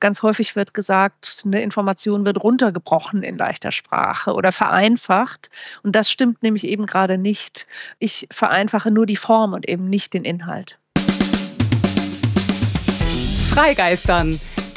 Ganz häufig wird gesagt, eine Information wird runtergebrochen in leichter Sprache oder vereinfacht. Und das stimmt nämlich eben gerade nicht. Ich vereinfache nur die Form und eben nicht den Inhalt. Freigeistern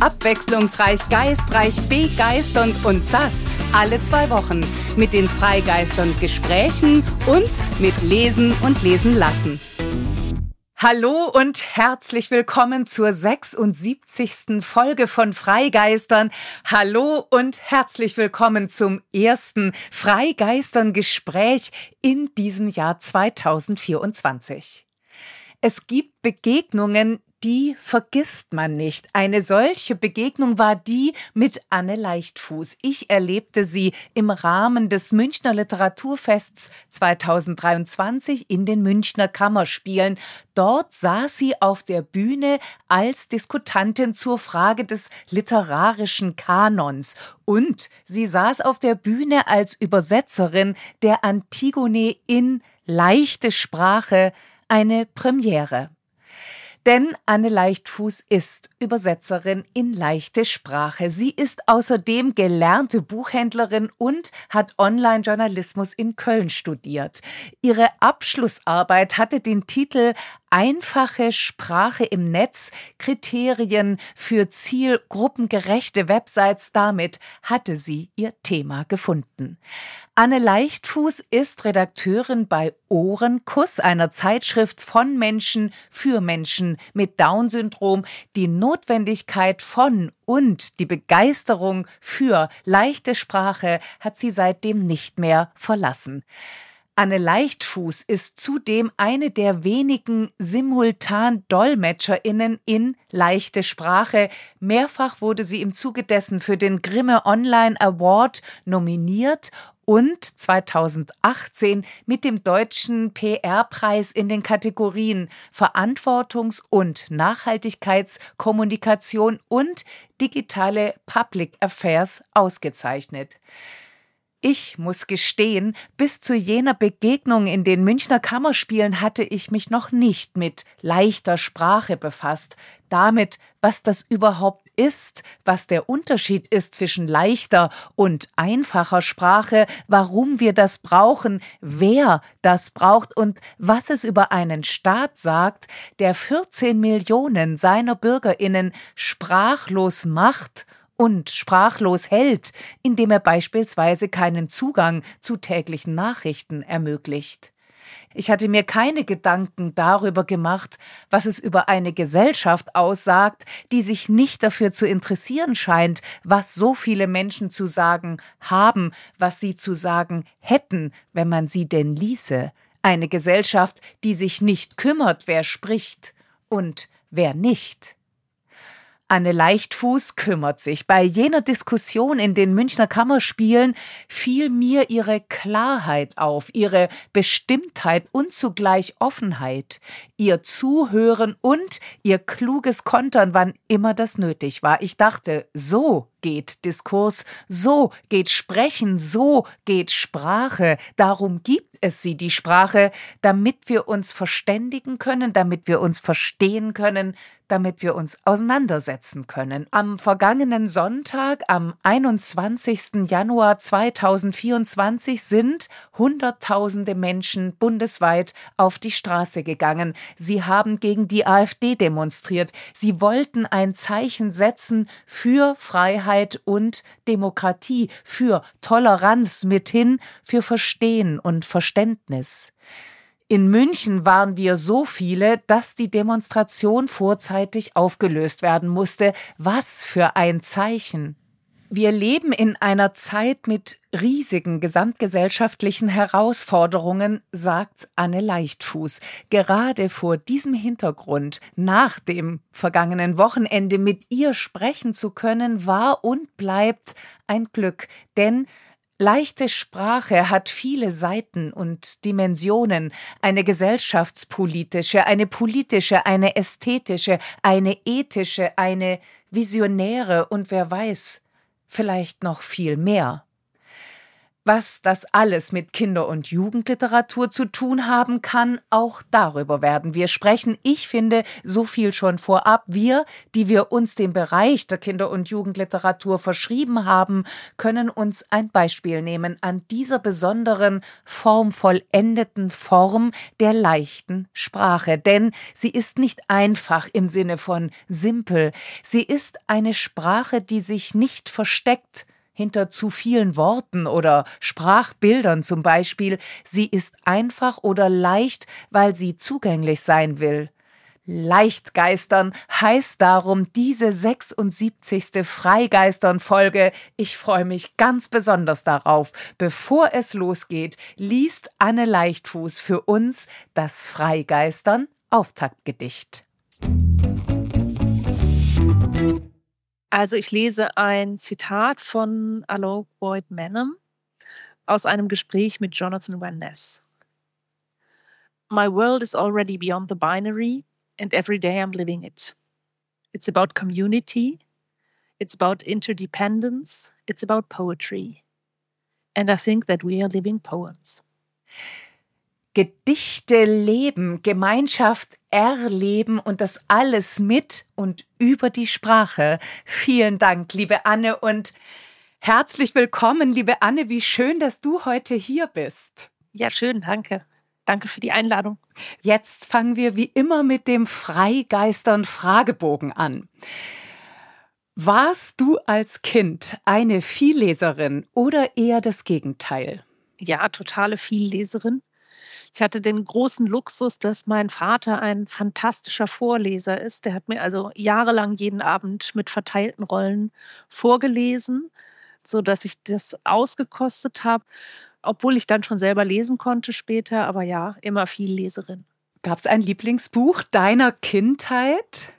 Abwechslungsreich, geistreich, begeisternd und das alle zwei Wochen mit den Freigeistern Gesprächen und mit Lesen und Lesen lassen. Hallo und herzlich willkommen zur 76. Folge von Freigeistern. Hallo und herzlich willkommen zum ersten Freigeistern Gespräch in diesem Jahr 2024. Es gibt Begegnungen, die vergisst man nicht. Eine solche Begegnung war die mit Anne Leichtfuß. Ich erlebte sie im Rahmen des Münchner Literaturfests 2023 in den Münchner Kammerspielen. Dort saß sie auf der Bühne als Diskutantin zur Frage des literarischen Kanons. Und sie saß auf der Bühne als Übersetzerin der Antigone in leichte Sprache, eine Premiere. Denn Anne Leichtfuß ist Übersetzerin in leichte Sprache. Sie ist außerdem gelernte Buchhändlerin und hat Online-Journalismus in Köln studiert. Ihre Abschlussarbeit hatte den Titel Einfache Sprache im Netz, Kriterien für zielgruppengerechte Websites. Damit hatte sie ihr Thema gefunden. Anne Leichtfuß ist Redakteurin bei Ohrenkuss, einer Zeitschrift von Menschen für Menschen mit Down-Syndrom, die Notwendigkeit von und die Begeisterung für leichte Sprache hat sie seitdem nicht mehr verlassen. Anne Leichtfuß ist zudem eine der wenigen simultan DolmetscherInnen in leichte Sprache. Mehrfach wurde sie im Zuge dessen für den Grimme Online Award nominiert und 2018 mit dem deutschen PR-Preis in den Kategorien Verantwortungs- und Nachhaltigkeitskommunikation und digitale Public Affairs ausgezeichnet. Ich muss gestehen, bis zu jener Begegnung in den Münchner Kammerspielen hatte ich mich noch nicht mit leichter Sprache befasst, damit, was das überhaupt ist, was der Unterschied ist zwischen leichter und einfacher Sprache, warum wir das brauchen, wer das braucht und was es über einen Staat sagt, der 14 Millionen seiner Bürgerinnen sprachlos macht und sprachlos hält, indem er beispielsweise keinen Zugang zu täglichen Nachrichten ermöglicht. Ich hatte mir keine Gedanken darüber gemacht, was es über eine Gesellschaft aussagt, die sich nicht dafür zu interessieren scheint, was so viele Menschen zu sagen haben, was sie zu sagen hätten, wenn man sie denn ließe. Eine Gesellschaft, die sich nicht kümmert, wer spricht und wer nicht. Anne Leichtfuß kümmert sich. Bei jener Diskussion in den Münchner Kammerspielen fiel mir ihre Klarheit auf, ihre Bestimmtheit und zugleich Offenheit, ihr Zuhören und ihr kluges Kontern, wann immer das nötig war. Ich dachte, so geht Diskurs, so geht Sprechen, so geht Sprache. Darum gibt es sie, die Sprache, damit wir uns verständigen können, damit wir uns verstehen können, damit wir uns auseinandersetzen können. Am vergangenen Sonntag, am 21. Januar 2024, sind Hunderttausende Menschen bundesweit auf die Straße gegangen. Sie haben gegen die AfD demonstriert. Sie wollten ein Zeichen setzen für Freiheit und Demokratie, für Toleranz mithin, für Verstehen und Verständnis. In München waren wir so viele, dass die Demonstration vorzeitig aufgelöst werden musste. Was für ein Zeichen. Wir leben in einer Zeit mit riesigen gesamtgesellschaftlichen Herausforderungen, sagt Anne Leichtfuß. Gerade vor diesem Hintergrund, nach dem vergangenen Wochenende mit ihr sprechen zu können, war und bleibt ein Glück, denn Leichte Sprache hat viele Seiten und Dimensionen, eine gesellschaftspolitische, eine politische, eine ästhetische, eine ethische, eine visionäre und wer weiß, vielleicht noch viel mehr. Was das alles mit Kinder- und Jugendliteratur zu tun haben kann, auch darüber werden wir sprechen. Ich finde so viel schon vorab. Wir, die wir uns dem Bereich der Kinder- und Jugendliteratur verschrieben haben, können uns ein Beispiel nehmen an dieser besonderen, formvollendeten Form der leichten Sprache. Denn sie ist nicht einfach im Sinne von simpel. Sie ist eine Sprache, die sich nicht versteckt, hinter zu vielen Worten oder Sprachbildern zum Beispiel, sie ist einfach oder leicht, weil sie zugänglich sein will. Leichtgeistern heißt darum diese 76. Freigeistern-Folge. Ich freue mich ganz besonders darauf. Bevor es losgeht, liest Anne Leichtfuß für uns das Freigeistern Auftaktgedicht. Also ich lese ein Zitat von Alok Boyd Manham aus einem Gespräch mit Jonathan Van Ness. My world is already beyond the binary and every day I'm living it. It's about community, it's about interdependence, it's about poetry. And I think that we are living poems. Gedichte leben, Gemeinschaft erleben und das alles mit und über die Sprache. Vielen Dank, liebe Anne, und herzlich willkommen, liebe Anne. Wie schön, dass du heute hier bist. Ja, schön, danke. Danke für die Einladung. Jetzt fangen wir wie immer mit dem Freigeistern Fragebogen an. Warst du als Kind eine Vielleserin oder eher das Gegenteil? Ja, totale Vielleserin. Ich hatte den großen Luxus, dass mein Vater ein fantastischer Vorleser ist. Der hat mir also jahrelang jeden Abend mit verteilten Rollen vorgelesen, so dass ich das ausgekostet habe, obwohl ich dann schon selber lesen konnte später. Aber ja, immer viel Leserin. Gab es ein Lieblingsbuch deiner Kindheit?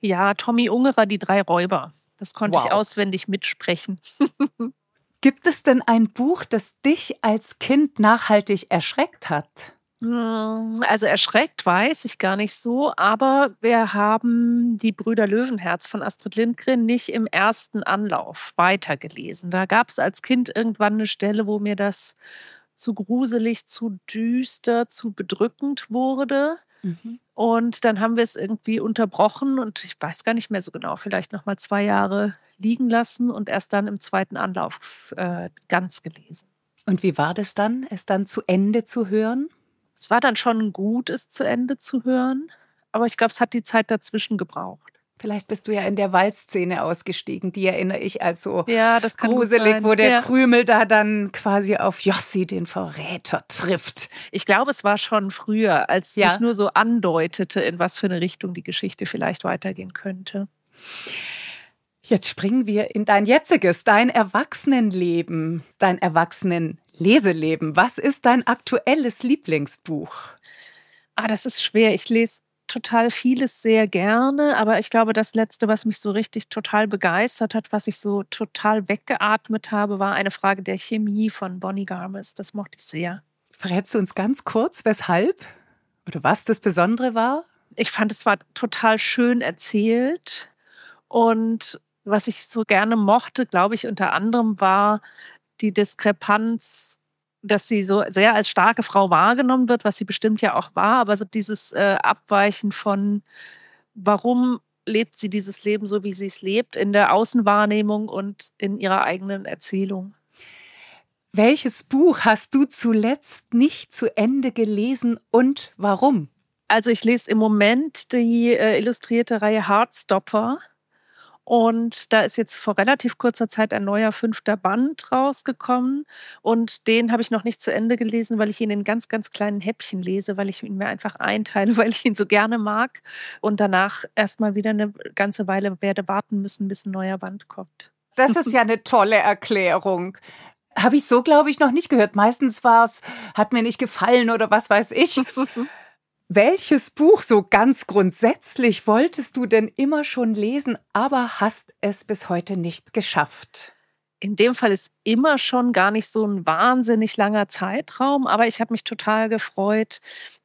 Ja, Tommy Ungerer, Die drei Räuber. Das konnte wow. ich auswendig mitsprechen. Gibt es denn ein Buch, das dich als Kind nachhaltig erschreckt hat? Hm, also erschreckt weiß ich gar nicht so, aber wir haben die Brüder Löwenherz von Astrid Lindgren nicht im ersten Anlauf weitergelesen. Da gab es als Kind irgendwann eine Stelle, wo mir das zu gruselig, zu düster, zu bedrückend wurde. Mhm. Und dann haben wir es irgendwie unterbrochen und ich weiß gar nicht mehr so genau, vielleicht noch mal zwei Jahre liegen lassen und erst dann im zweiten Anlauf äh, ganz gelesen. Und wie war das dann, es dann zu Ende zu hören? Es war dann schon gut, es zu Ende zu hören, aber ich glaube, es hat die Zeit dazwischen gebraucht. Vielleicht bist du ja in der Waldszene ausgestiegen, die erinnere ich als so ja, gruselig, wo der ja. Krümel da dann quasi auf Jossi, den Verräter, trifft. Ich glaube, es war schon früher, als ja. sich nur so andeutete, in was für eine Richtung die Geschichte vielleicht weitergehen könnte. Jetzt springen wir in dein jetziges, dein Erwachsenenleben, dein Erwachsenenleseleben. Was ist dein aktuelles Lieblingsbuch? Ah, das ist schwer. Ich lese total vieles sehr gerne, aber ich glaube, das letzte, was mich so richtig total begeistert hat, was ich so total weggeatmet habe, war eine Frage der Chemie von Bonnie Garmis. Das mochte ich sehr. Verrätst du uns ganz kurz, weshalb oder was das Besondere war? Ich fand, es war total schön erzählt und was ich so gerne mochte, glaube ich, unter anderem war die Diskrepanz dass sie so sehr als starke Frau wahrgenommen wird, was sie bestimmt ja auch war, aber so dieses äh, Abweichen von, warum lebt sie dieses Leben so, wie sie es lebt, in der Außenwahrnehmung und in ihrer eigenen Erzählung. Welches Buch hast du zuletzt nicht zu Ende gelesen und warum? Also ich lese im Moment die äh, illustrierte Reihe Heartstopper und da ist jetzt vor relativ kurzer Zeit ein neuer fünfter Band rausgekommen. Und den habe ich noch nicht zu Ende gelesen, weil ich ihn in ganz, ganz kleinen Häppchen lese, weil ich ihn mir einfach einteile, weil ich ihn so gerne mag. Und danach erstmal wieder eine ganze Weile werde warten müssen, bis ein neuer Band kommt. Das ist ja eine tolle Erklärung. Habe ich so, glaube ich, noch nicht gehört. Meistens war es, hat mir nicht gefallen oder was weiß ich. Welches Buch so ganz grundsätzlich wolltest du denn immer schon lesen, aber hast es bis heute nicht geschafft? in dem Fall ist immer schon gar nicht so ein wahnsinnig langer Zeitraum, aber ich habe mich total gefreut,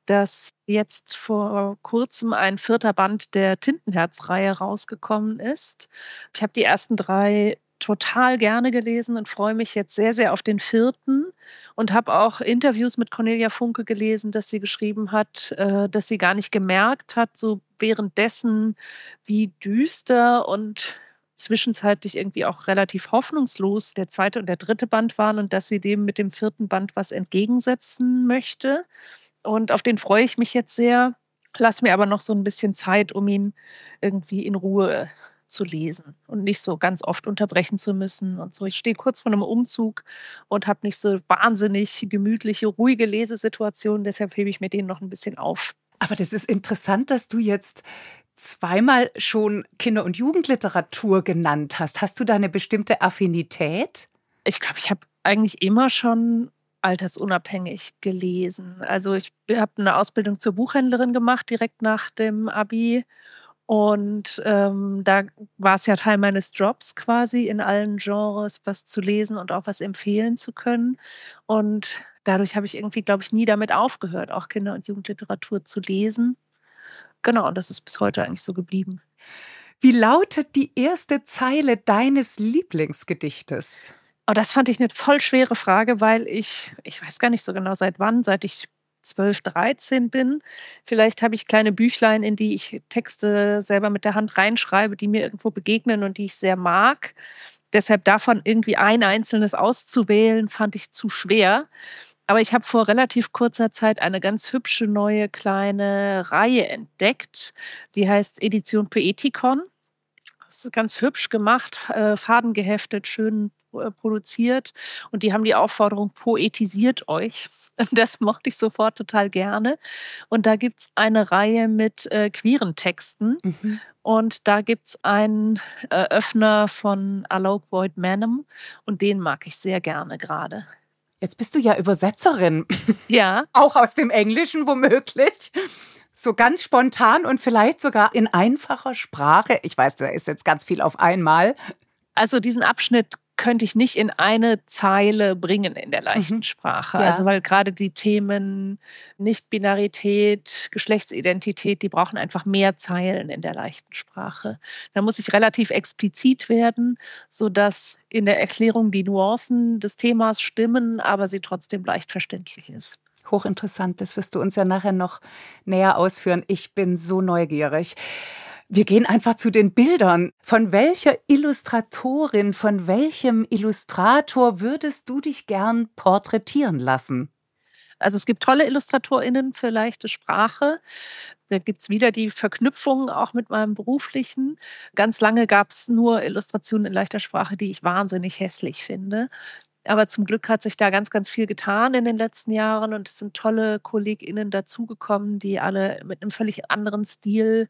dass jetzt vor kurzem ein vierter Band der Tintenherz-Reihe rausgekommen ist. Ich habe die ersten drei total gerne gelesen und freue mich jetzt sehr, sehr auf den vierten und habe auch Interviews mit Cornelia Funke gelesen, dass sie geschrieben hat, äh, dass sie gar nicht gemerkt hat, so währenddessen, wie düster und zwischenzeitlich irgendwie auch relativ hoffnungslos der zweite und der dritte Band waren und dass sie dem mit dem vierten Band was entgegensetzen möchte. Und auf den freue ich mich jetzt sehr. Lass mir aber noch so ein bisschen Zeit, um ihn irgendwie in Ruhe zu lesen und nicht so ganz oft unterbrechen zu müssen und so. Ich stehe kurz vor einem Umzug und habe nicht so wahnsinnig gemütliche, ruhige Lesesituationen, deshalb hebe ich mir den noch ein bisschen auf. Aber das ist interessant, dass du jetzt zweimal schon Kinder- und Jugendliteratur genannt hast. Hast du da eine bestimmte Affinität? Ich glaube, ich habe eigentlich immer schon altersunabhängig gelesen. Also ich habe eine Ausbildung zur Buchhändlerin gemacht, direkt nach dem ABI. Und ähm, da war es ja Teil meines Jobs quasi, in allen Genres was zu lesen und auch was empfehlen zu können. Und dadurch habe ich irgendwie, glaube ich, nie damit aufgehört, auch Kinder- und Jugendliteratur zu lesen. Genau, und das ist bis heute eigentlich so geblieben. Wie lautet die erste Zeile deines Lieblingsgedichtes? Oh, das fand ich eine voll schwere Frage, weil ich, ich weiß gar nicht so genau seit wann, seit ich 12, 13 bin. Vielleicht habe ich kleine Büchlein, in die ich Texte selber mit der Hand reinschreibe, die mir irgendwo begegnen und die ich sehr mag. Deshalb davon irgendwie ein einzelnes auszuwählen, fand ich zu schwer. Aber ich habe vor relativ kurzer Zeit eine ganz hübsche neue kleine Reihe entdeckt. Die heißt Edition Poetikon. Ist ganz hübsch gemacht, äh, fadengeheftet, schön äh, produziert. Und die haben die Aufforderung, poetisiert euch. Das mochte ich sofort total gerne. Und da gibt es eine Reihe mit äh, queeren Texten. Mhm. Und da gibt es einen Öffner von Alok Boyd Manham. Und den mag ich sehr gerne gerade. Jetzt bist du ja Übersetzerin. Ja. Auch aus dem Englischen womöglich so ganz spontan und vielleicht sogar in einfacher Sprache. Ich weiß, da ist jetzt ganz viel auf einmal. Also diesen Abschnitt könnte ich nicht in eine Zeile bringen in der leichten mhm. Sprache. Ja. Also weil gerade die Themen Nicht-Binarität, Geschlechtsidentität, die brauchen einfach mehr Zeilen in der leichten Sprache. Da muss ich relativ explizit werden, sodass in der Erklärung die Nuancen des Themas stimmen, aber sie trotzdem leicht verständlich ist hochinteressant. Das wirst du uns ja nachher noch näher ausführen. Ich bin so neugierig. Wir gehen einfach zu den Bildern. Von welcher Illustratorin, von welchem Illustrator würdest du dich gern porträtieren lassen? Also es gibt tolle IllustratorInnen für leichte Sprache. Da gibt es wieder die Verknüpfung auch mit meinem beruflichen. Ganz lange gab es nur Illustrationen in leichter Sprache, die ich wahnsinnig hässlich finde. Aber zum Glück hat sich da ganz, ganz viel getan in den letzten Jahren und es sind tolle KollegInnen dazugekommen, die alle mit einem völlig anderen Stil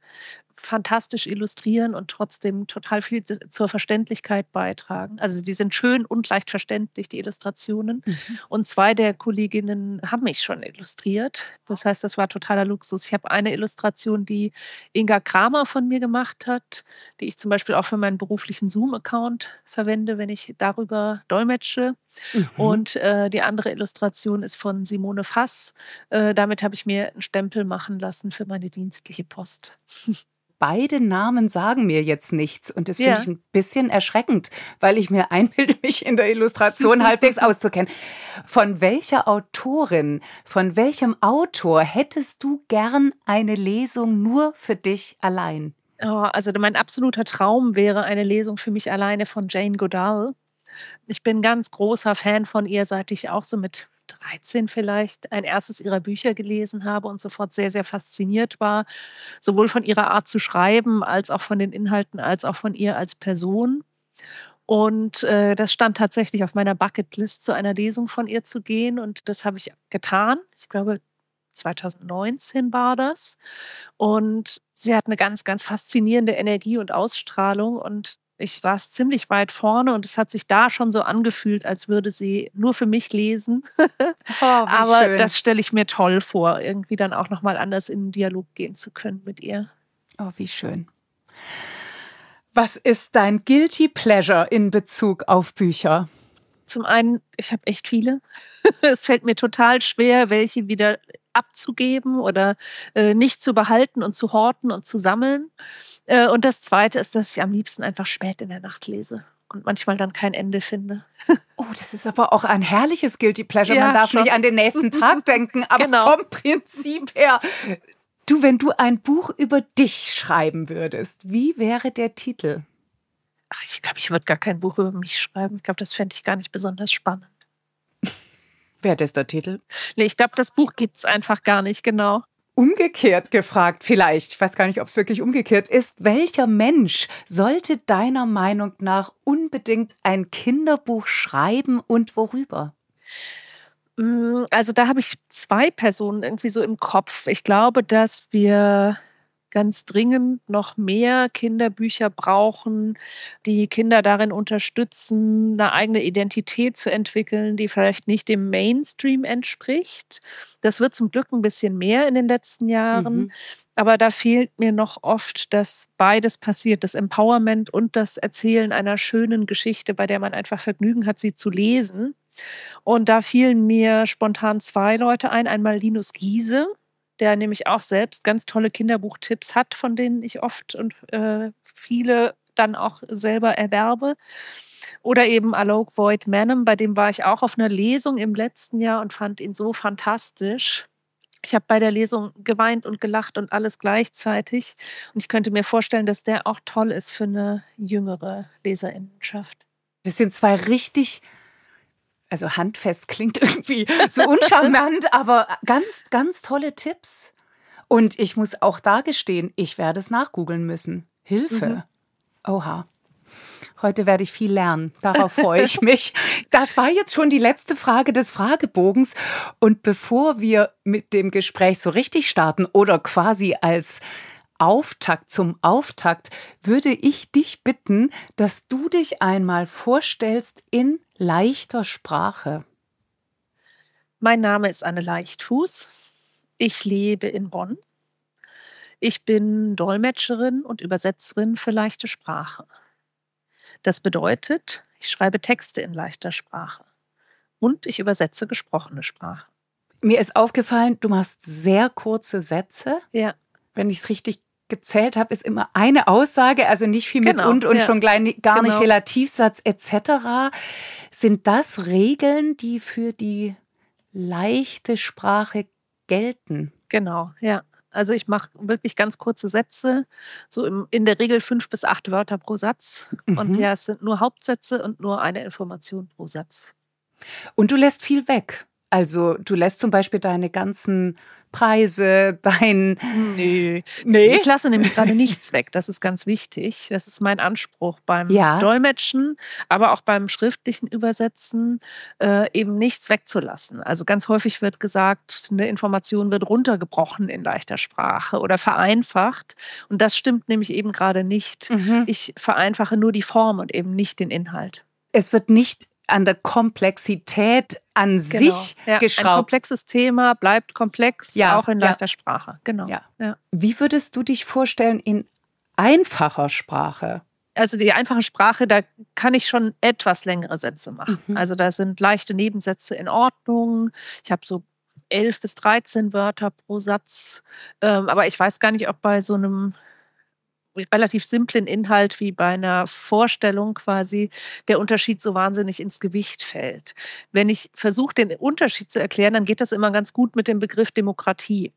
fantastisch illustrieren und trotzdem total viel zur Verständlichkeit beitragen. Also die sind schön und leicht verständlich, die Illustrationen. Mhm. Und zwei der Kolleginnen haben mich schon illustriert. Das heißt, das war totaler Luxus. Ich habe eine Illustration, die Inga Kramer von mir gemacht hat, die ich zum Beispiel auch für meinen beruflichen Zoom-Account verwende, wenn ich darüber dolmetsche. Mhm. Und äh, die andere Illustration ist von Simone Fass. Äh, damit habe ich mir einen Stempel machen lassen für meine dienstliche Post. beide Namen sagen mir jetzt nichts. Und das finde ja. ich ein bisschen erschreckend, weil ich mir einbilde, mich in der Illustration halbwegs auszukennen. Von welcher Autorin, von welchem Autor hättest du gern eine Lesung nur für dich allein? Oh, also mein absoluter Traum wäre eine Lesung für mich alleine von Jane Goodall. Ich bin ganz großer Fan von ihr, seit ich auch so mit 13 vielleicht ein erstes ihrer Bücher gelesen habe und sofort sehr, sehr fasziniert war, sowohl von ihrer Art zu schreiben, als auch von den Inhalten, als auch von ihr als Person. Und äh, das stand tatsächlich auf meiner Bucketlist, zu einer Lesung von ihr zu gehen. Und das habe ich getan. Ich glaube, 2019 war das. Und sie hat eine ganz, ganz faszinierende Energie und Ausstrahlung. Und ich saß ziemlich weit vorne und es hat sich da schon so angefühlt, als würde sie nur für mich lesen. Oh, Aber schön. das stelle ich mir toll vor, irgendwie dann auch nochmal anders in den Dialog gehen zu können mit ihr. Oh, wie schön. Was ist dein Guilty Pleasure in Bezug auf Bücher? Zum einen, ich habe echt viele. es fällt mir total schwer, welche wieder abzugeben oder äh, nicht zu behalten und zu horten und zu sammeln. Äh, und das Zweite ist, dass ich am liebsten einfach spät in der Nacht lese und manchmal dann kein Ende finde. Oh, das ist aber auch ein herrliches Guilty Pleasure. Ja, Man darf schon. nicht an den nächsten Tag denken, aber genau. vom Prinzip her. Du, wenn du ein Buch über dich schreiben würdest, wie wäre der Titel? Ach, ich glaube, ich würde gar kein Buch über mich schreiben. Ich glaube, das fände ich gar nicht besonders spannend. Wäre das der Titel? Nee, ich glaube, das Buch gibt es einfach gar nicht, genau. Umgekehrt gefragt, vielleicht, ich weiß gar nicht, ob es wirklich umgekehrt ist, welcher Mensch sollte deiner Meinung nach unbedingt ein Kinderbuch schreiben und worüber? Mm, also da habe ich zwei Personen irgendwie so im Kopf. Ich glaube, dass wir ganz dringend noch mehr Kinderbücher brauchen, die Kinder darin unterstützen, eine eigene Identität zu entwickeln, die vielleicht nicht dem Mainstream entspricht. Das wird zum Glück ein bisschen mehr in den letzten Jahren. Mhm. Aber da fehlt mir noch oft, dass beides passiert, das Empowerment und das Erzählen einer schönen Geschichte, bei der man einfach Vergnügen hat, sie zu lesen. Und da fielen mir spontan zwei Leute ein. Einmal Linus Giese, der nämlich auch selbst ganz tolle Kinderbuchtipps hat, von denen ich oft und äh, viele dann auch selber erwerbe. Oder eben Alok Void Manham, bei dem war ich auch auf einer Lesung im letzten Jahr und fand ihn so fantastisch. Ich habe bei der Lesung geweint und gelacht und alles gleichzeitig. Und ich könnte mir vorstellen, dass der auch toll ist für eine jüngere Leserinnenschaft. Das sind zwei richtig also handfest klingt irgendwie so uncharmant, aber ganz, ganz tolle Tipps. Und ich muss auch da gestehen, ich werde es nachgoogeln müssen. Hilfe. Mhm. Oha. Heute werde ich viel lernen. Darauf freue ich mich. Das war jetzt schon die letzte Frage des Fragebogens. Und bevor wir mit dem Gespräch so richtig starten oder quasi als Auftakt zum Auftakt würde ich dich bitten, dass du dich einmal vorstellst in leichter Sprache. Mein Name ist Anne Leichtfuß. Ich lebe in Bonn. Ich bin Dolmetscherin und Übersetzerin für leichte Sprache. Das bedeutet, ich schreibe Texte in leichter Sprache und ich übersetze gesprochene Sprache. Mir ist aufgefallen, du machst sehr kurze Sätze. Ja. Wenn ich es richtig gezählt habe, ist immer eine Aussage, also nicht viel mit genau, und und ja. schon gar nicht genau. Relativsatz etc. Sind das Regeln, die für die leichte Sprache gelten? Genau, ja. Also ich mache wirklich ganz kurze Sätze, so im, in der Regel fünf bis acht Wörter pro Satz. Mhm. Und ja, es sind nur Hauptsätze und nur eine Information pro Satz. Und du lässt viel weg. Also du lässt zum Beispiel deine ganzen Preise, dein. Nö. Nee. Ich lasse nämlich gerade nichts weg. Das ist ganz wichtig. Das ist mein Anspruch beim ja. Dolmetschen, aber auch beim schriftlichen Übersetzen, äh, eben nichts wegzulassen. Also ganz häufig wird gesagt, eine Information wird runtergebrochen in leichter Sprache oder vereinfacht. Und das stimmt nämlich eben gerade nicht. Mhm. Ich vereinfache nur die Form und eben nicht den Inhalt. Es wird nicht an der Komplexität an genau. sich ja, geschraubt. Ein komplexes Thema bleibt komplex, ja, auch in leichter ja. Sprache. Genau. Ja. Wie würdest du dich vorstellen in einfacher Sprache? Also die einfache Sprache, da kann ich schon etwas längere Sätze machen. Mhm. Also da sind leichte Nebensätze in Ordnung. Ich habe so elf bis 13 Wörter pro Satz. Ähm, aber ich weiß gar nicht, ob bei so einem relativ simplen Inhalt wie bei einer Vorstellung quasi der Unterschied so wahnsinnig ins Gewicht fällt. Wenn ich versuche, den Unterschied zu erklären, dann geht das immer ganz gut mit dem Begriff Demokratie.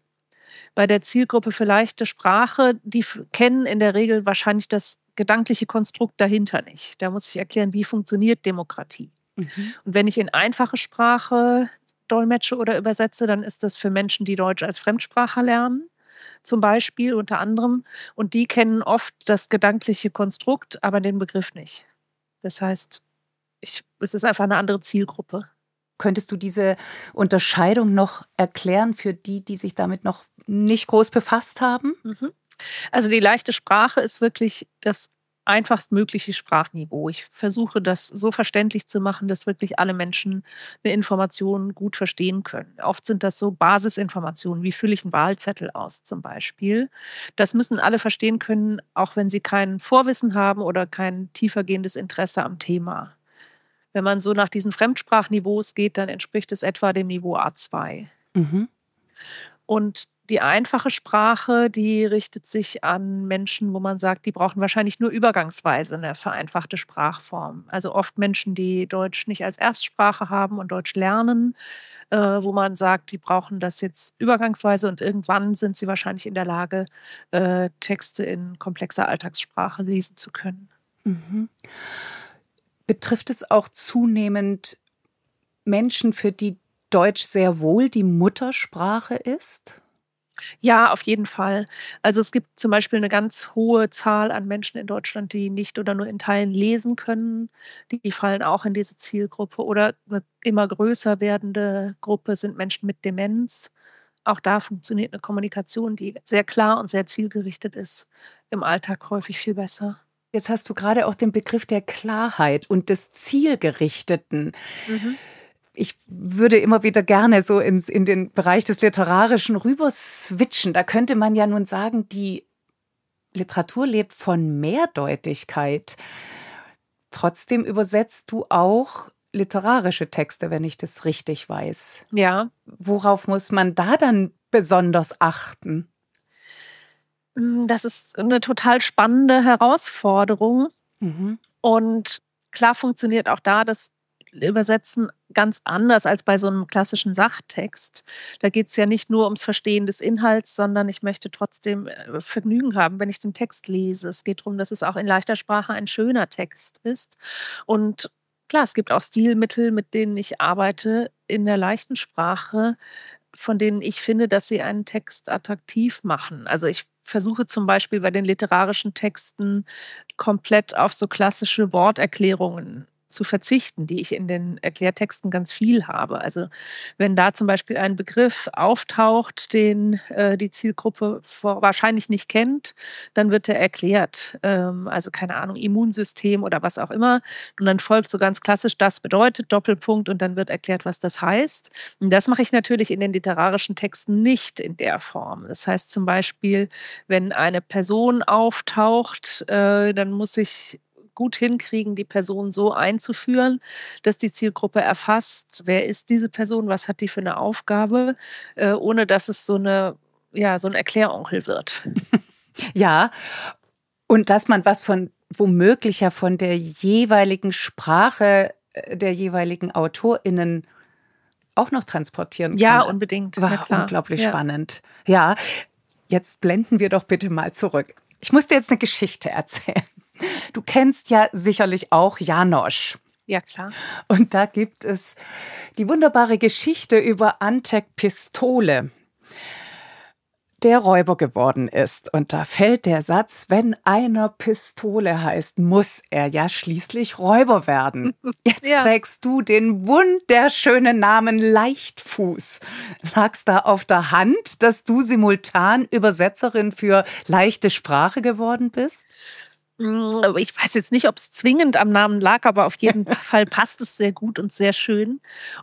Bei der Zielgruppe für leichte Sprache, die kennen in der Regel wahrscheinlich das gedankliche Konstrukt dahinter nicht. Da muss ich erklären, wie funktioniert Demokratie. Mhm. Und wenn ich in einfache Sprache dolmetsche oder übersetze, dann ist das für Menschen, die Deutsch als Fremdsprache lernen zum Beispiel unter anderem. Und die kennen oft das gedankliche Konstrukt, aber den Begriff nicht. Das heißt, ich, es ist einfach eine andere Zielgruppe. Könntest du diese Unterscheidung noch erklären für die, die sich damit noch nicht groß befasst haben? Mhm. Also die leichte Sprache ist wirklich das einfachstmögliche Sprachniveau. Ich versuche das so verständlich zu machen, dass wirklich alle Menschen eine Information gut verstehen können. Oft sind das so Basisinformationen, wie fülle ich einen Wahlzettel aus zum Beispiel. Das müssen alle verstehen können, auch wenn sie kein Vorwissen haben oder kein tiefergehendes Interesse am Thema. Wenn man so nach diesen Fremdsprachniveaus geht, dann entspricht es etwa dem Niveau A2. Mhm. Und die einfache Sprache, die richtet sich an Menschen, wo man sagt, die brauchen wahrscheinlich nur übergangsweise eine vereinfachte Sprachform. Also oft Menschen, die Deutsch nicht als Erstsprache haben und Deutsch lernen, äh, wo man sagt, die brauchen das jetzt übergangsweise und irgendwann sind sie wahrscheinlich in der Lage, äh, Texte in komplexer Alltagssprache lesen zu können. Mhm. Betrifft es auch zunehmend Menschen, für die Deutsch sehr wohl die Muttersprache ist? Ja, auf jeden Fall. Also es gibt zum Beispiel eine ganz hohe Zahl an Menschen in Deutschland, die nicht oder nur in Teilen lesen können. Die fallen auch in diese Zielgruppe. Oder eine immer größer werdende Gruppe sind Menschen mit Demenz. Auch da funktioniert eine Kommunikation, die sehr klar und sehr zielgerichtet ist, im Alltag häufig viel besser. Jetzt hast du gerade auch den Begriff der Klarheit und des Zielgerichteten. Mhm ich würde immer wieder gerne so ins, in den Bereich des Literarischen rüber switchen. Da könnte man ja nun sagen, die Literatur lebt von Mehrdeutigkeit. Trotzdem übersetzt du auch literarische Texte, wenn ich das richtig weiß. Ja. Worauf muss man da dann besonders achten? Mm, das ist eine total spannende Herausforderung. Mhm. Und klar funktioniert auch da das Übersetzen ganz anders als bei so einem klassischen Sachtext. Da geht es ja nicht nur ums Verstehen des Inhalts, sondern ich möchte trotzdem äh, Vergnügen haben, wenn ich den Text lese. Es geht darum, dass es auch in leichter Sprache ein schöner Text ist. Und klar, es gibt auch Stilmittel, mit denen ich arbeite in der leichten Sprache, von denen ich finde, dass sie einen Text attraktiv machen. Also ich versuche zum Beispiel bei den literarischen Texten komplett auf so klassische Worterklärungen zu verzichten, die ich in den Erklärtexten ganz viel habe. Also wenn da zum Beispiel ein Begriff auftaucht, den äh, die Zielgruppe vor, wahrscheinlich nicht kennt, dann wird er erklärt. Ähm, also keine Ahnung, Immunsystem oder was auch immer. Und dann folgt so ganz klassisch, das bedeutet Doppelpunkt und dann wird erklärt, was das heißt. Und das mache ich natürlich in den literarischen Texten nicht in der Form. Das heißt zum Beispiel, wenn eine Person auftaucht, äh, dann muss ich gut hinkriegen, die Person so einzuführen, dass die Zielgruppe erfasst, wer ist diese Person, was hat die für eine Aufgabe, äh, ohne dass es so eine ja so ein Erkläronkel wird. Ja, und dass man was von womöglich ja von der jeweiligen Sprache äh, der jeweiligen AutorInnen auch noch transportieren kann. Ja, unbedingt. War unglaublich ja. spannend. Ja, jetzt blenden wir doch bitte mal zurück. Ich muss dir jetzt eine Geschichte erzählen. Du kennst ja sicherlich auch Janosch. Ja, klar. Und da gibt es die wunderbare Geschichte über Antek Pistole, der Räuber geworden ist. Und da fällt der Satz, wenn einer Pistole heißt, muss er ja schließlich Räuber werden. Jetzt ja. trägst du den wunderschönen Namen Leichtfuß. Lag's da auf der Hand, dass du simultan Übersetzerin für leichte Sprache geworden bist? Hm, ich weiß jetzt nicht, ob es zwingend am Namen lag, aber auf jeden Fall passt es sehr gut und sehr schön.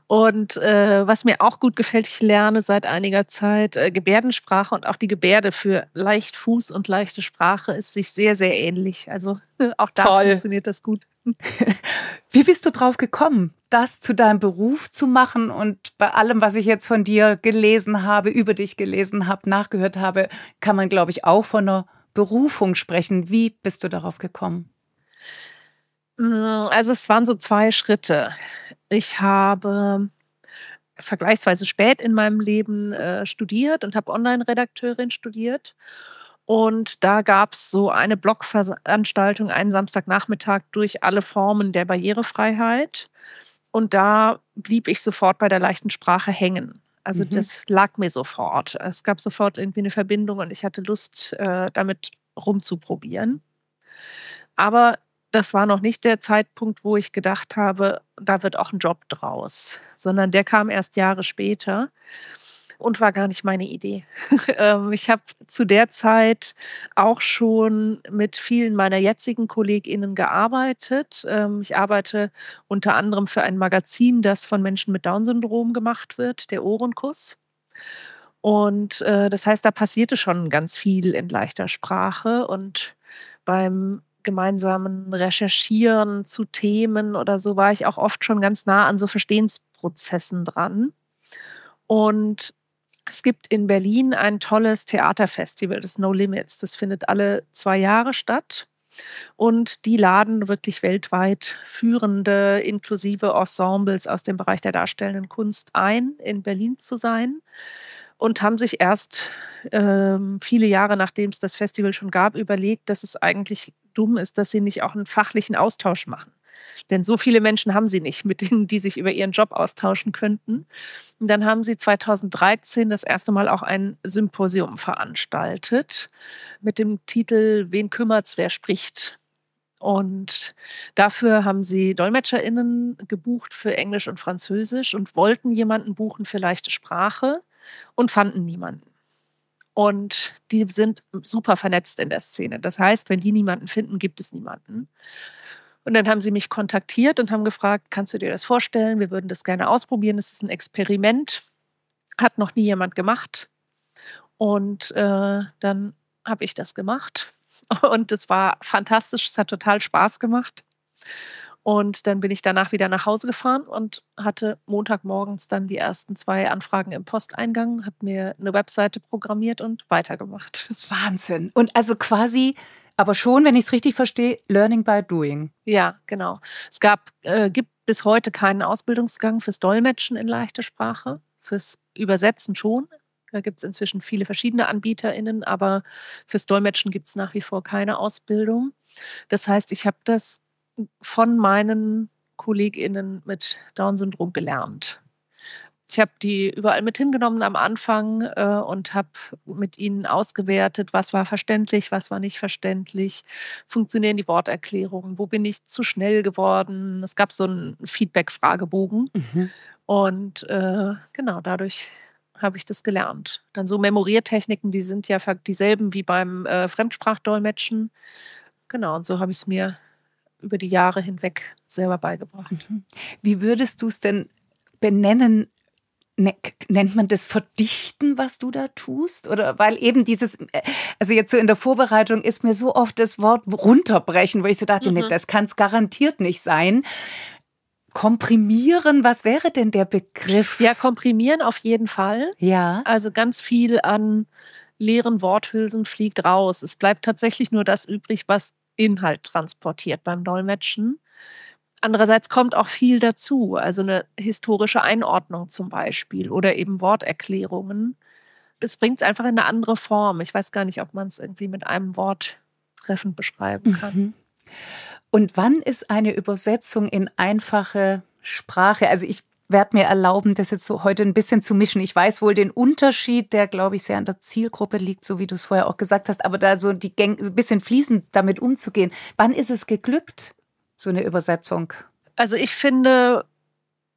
Und äh, was mir auch gut gefällt, ich lerne seit einiger Zeit äh, Gebärdensprache und auch die Gebärde für Leichtfuß und leichte Sprache ist sich sehr, sehr ähnlich. Also auch da Toll. funktioniert das gut. Wie bist du drauf gekommen, das zu deinem Beruf zu machen? Und bei allem, was ich jetzt von dir gelesen habe, über dich gelesen habe, nachgehört habe, kann man, glaube ich, auch von einer Berufung sprechen. Wie bist du darauf gekommen? Mm, also es waren so zwei Schritte. Ich habe vergleichsweise spät in meinem Leben äh, studiert und habe Online-Redakteurin studiert. Und da gab es so eine Blogveranstaltung einen Samstagnachmittag durch alle Formen der Barrierefreiheit. Und da blieb ich sofort bei der leichten Sprache hängen. Also mhm. das lag mir sofort. Es gab sofort irgendwie eine Verbindung und ich hatte Lust, äh, damit rumzuprobieren. Aber das war noch nicht der Zeitpunkt, wo ich gedacht habe, da wird auch ein Job draus, sondern der kam erst Jahre später. Und war gar nicht meine Idee. Ähm, ich habe zu der Zeit auch schon mit vielen meiner jetzigen KollegInnen gearbeitet. Ähm, ich arbeite unter anderem für ein Magazin, das von Menschen mit Down-Syndrom gemacht wird, der Ohrenkuss. Und äh, das heißt, da passierte schon ganz viel in leichter Sprache und beim gemeinsamen Recherchieren zu Themen oder so war ich auch oft schon ganz nah an so Verstehensprozessen dran. Und es gibt in Berlin ein tolles Theaterfestival, das No Limits. Das findet alle zwei Jahre statt. Und die laden wirklich weltweit führende, inklusive Ensembles aus dem Bereich der darstellenden Kunst ein, in Berlin zu sein. Und haben sich erst ähm, viele Jahre, nachdem es das Festival schon gab, überlegt, dass es eigentlich dumm ist, dass sie nicht auch einen fachlichen Austausch machen. Denn so viele Menschen haben sie nicht, mit denen die sich über ihren Job austauschen könnten. Und dann haben sie 2013 das erste Mal auch ein Symposium veranstaltet mit dem Titel Wen kümmert's, wer spricht? Und dafür haben sie DolmetscherInnen gebucht für Englisch und Französisch und wollten jemanden buchen für leichte Sprache und fanden niemanden. Und die sind super vernetzt in der Szene. Das heißt, wenn die niemanden finden, gibt es niemanden. Und dann haben sie mich kontaktiert und haben gefragt, kannst du dir das vorstellen? Wir würden das gerne ausprobieren. Es ist ein Experiment. Hat noch nie jemand gemacht. Und äh, dann habe ich das gemacht. Und es war fantastisch. Es hat total Spaß gemacht. Und dann bin ich danach wieder nach Hause gefahren und hatte Montagmorgens dann die ersten zwei Anfragen im Posteingang, habe mir eine Webseite programmiert und weitergemacht. Wahnsinn. Und also quasi, aber schon, wenn ich es richtig verstehe, Learning by Doing. Ja, genau. Es gab, äh, gibt bis heute keinen Ausbildungsgang fürs Dolmetschen in leichter Sprache, fürs Übersetzen schon. Da gibt es inzwischen viele verschiedene AnbieterInnen, aber fürs Dolmetschen gibt es nach wie vor keine Ausbildung. Das heißt, ich habe das von meinen KollegInnen mit Down-Syndrom gelernt. Ich habe die überall mit hingenommen am Anfang äh, und habe mit ihnen ausgewertet, was war verständlich, was war nicht verständlich, funktionieren die Worterklärungen, wo bin ich zu schnell geworden. Es gab so einen Feedback-Fragebogen mhm. und äh, genau dadurch habe ich das gelernt. Dann so Memoriertechniken, die sind ja dieselben wie beim äh, Fremdsprachdolmetschen. Genau, und so habe ich es mir über die Jahre hinweg selber beigebracht. Mhm. Wie würdest du es denn benennen? Ne, nennt man das Verdichten, was du da tust? Oder weil eben dieses, äh, also jetzt so in der Vorbereitung ist mir so oft das Wort runterbrechen, wo ich so dachte, mhm. nee, das kann es garantiert nicht sein. Komprimieren, was wäre denn der Begriff? Ja, komprimieren auf jeden Fall. Ja. Also ganz viel an leeren Worthülsen fliegt raus. Es bleibt tatsächlich nur das übrig, was Inhalt transportiert beim Dolmetschen. Andererseits kommt auch viel dazu, also eine historische Einordnung zum Beispiel oder eben Worterklärungen. Es bringt es einfach in eine andere Form. Ich weiß gar nicht, ob man es irgendwie mit einem Wort treffend beschreiben kann. Mhm. Und wann ist eine Übersetzung in einfache Sprache? Also ich werde mir erlauben, das jetzt so heute ein bisschen zu mischen. Ich weiß wohl den Unterschied, der, glaube ich, sehr an der Zielgruppe liegt, so wie du es vorher auch gesagt hast, aber da so die Gang, ein bisschen fließend damit umzugehen. Wann ist es geglückt, so eine Übersetzung? Also ich finde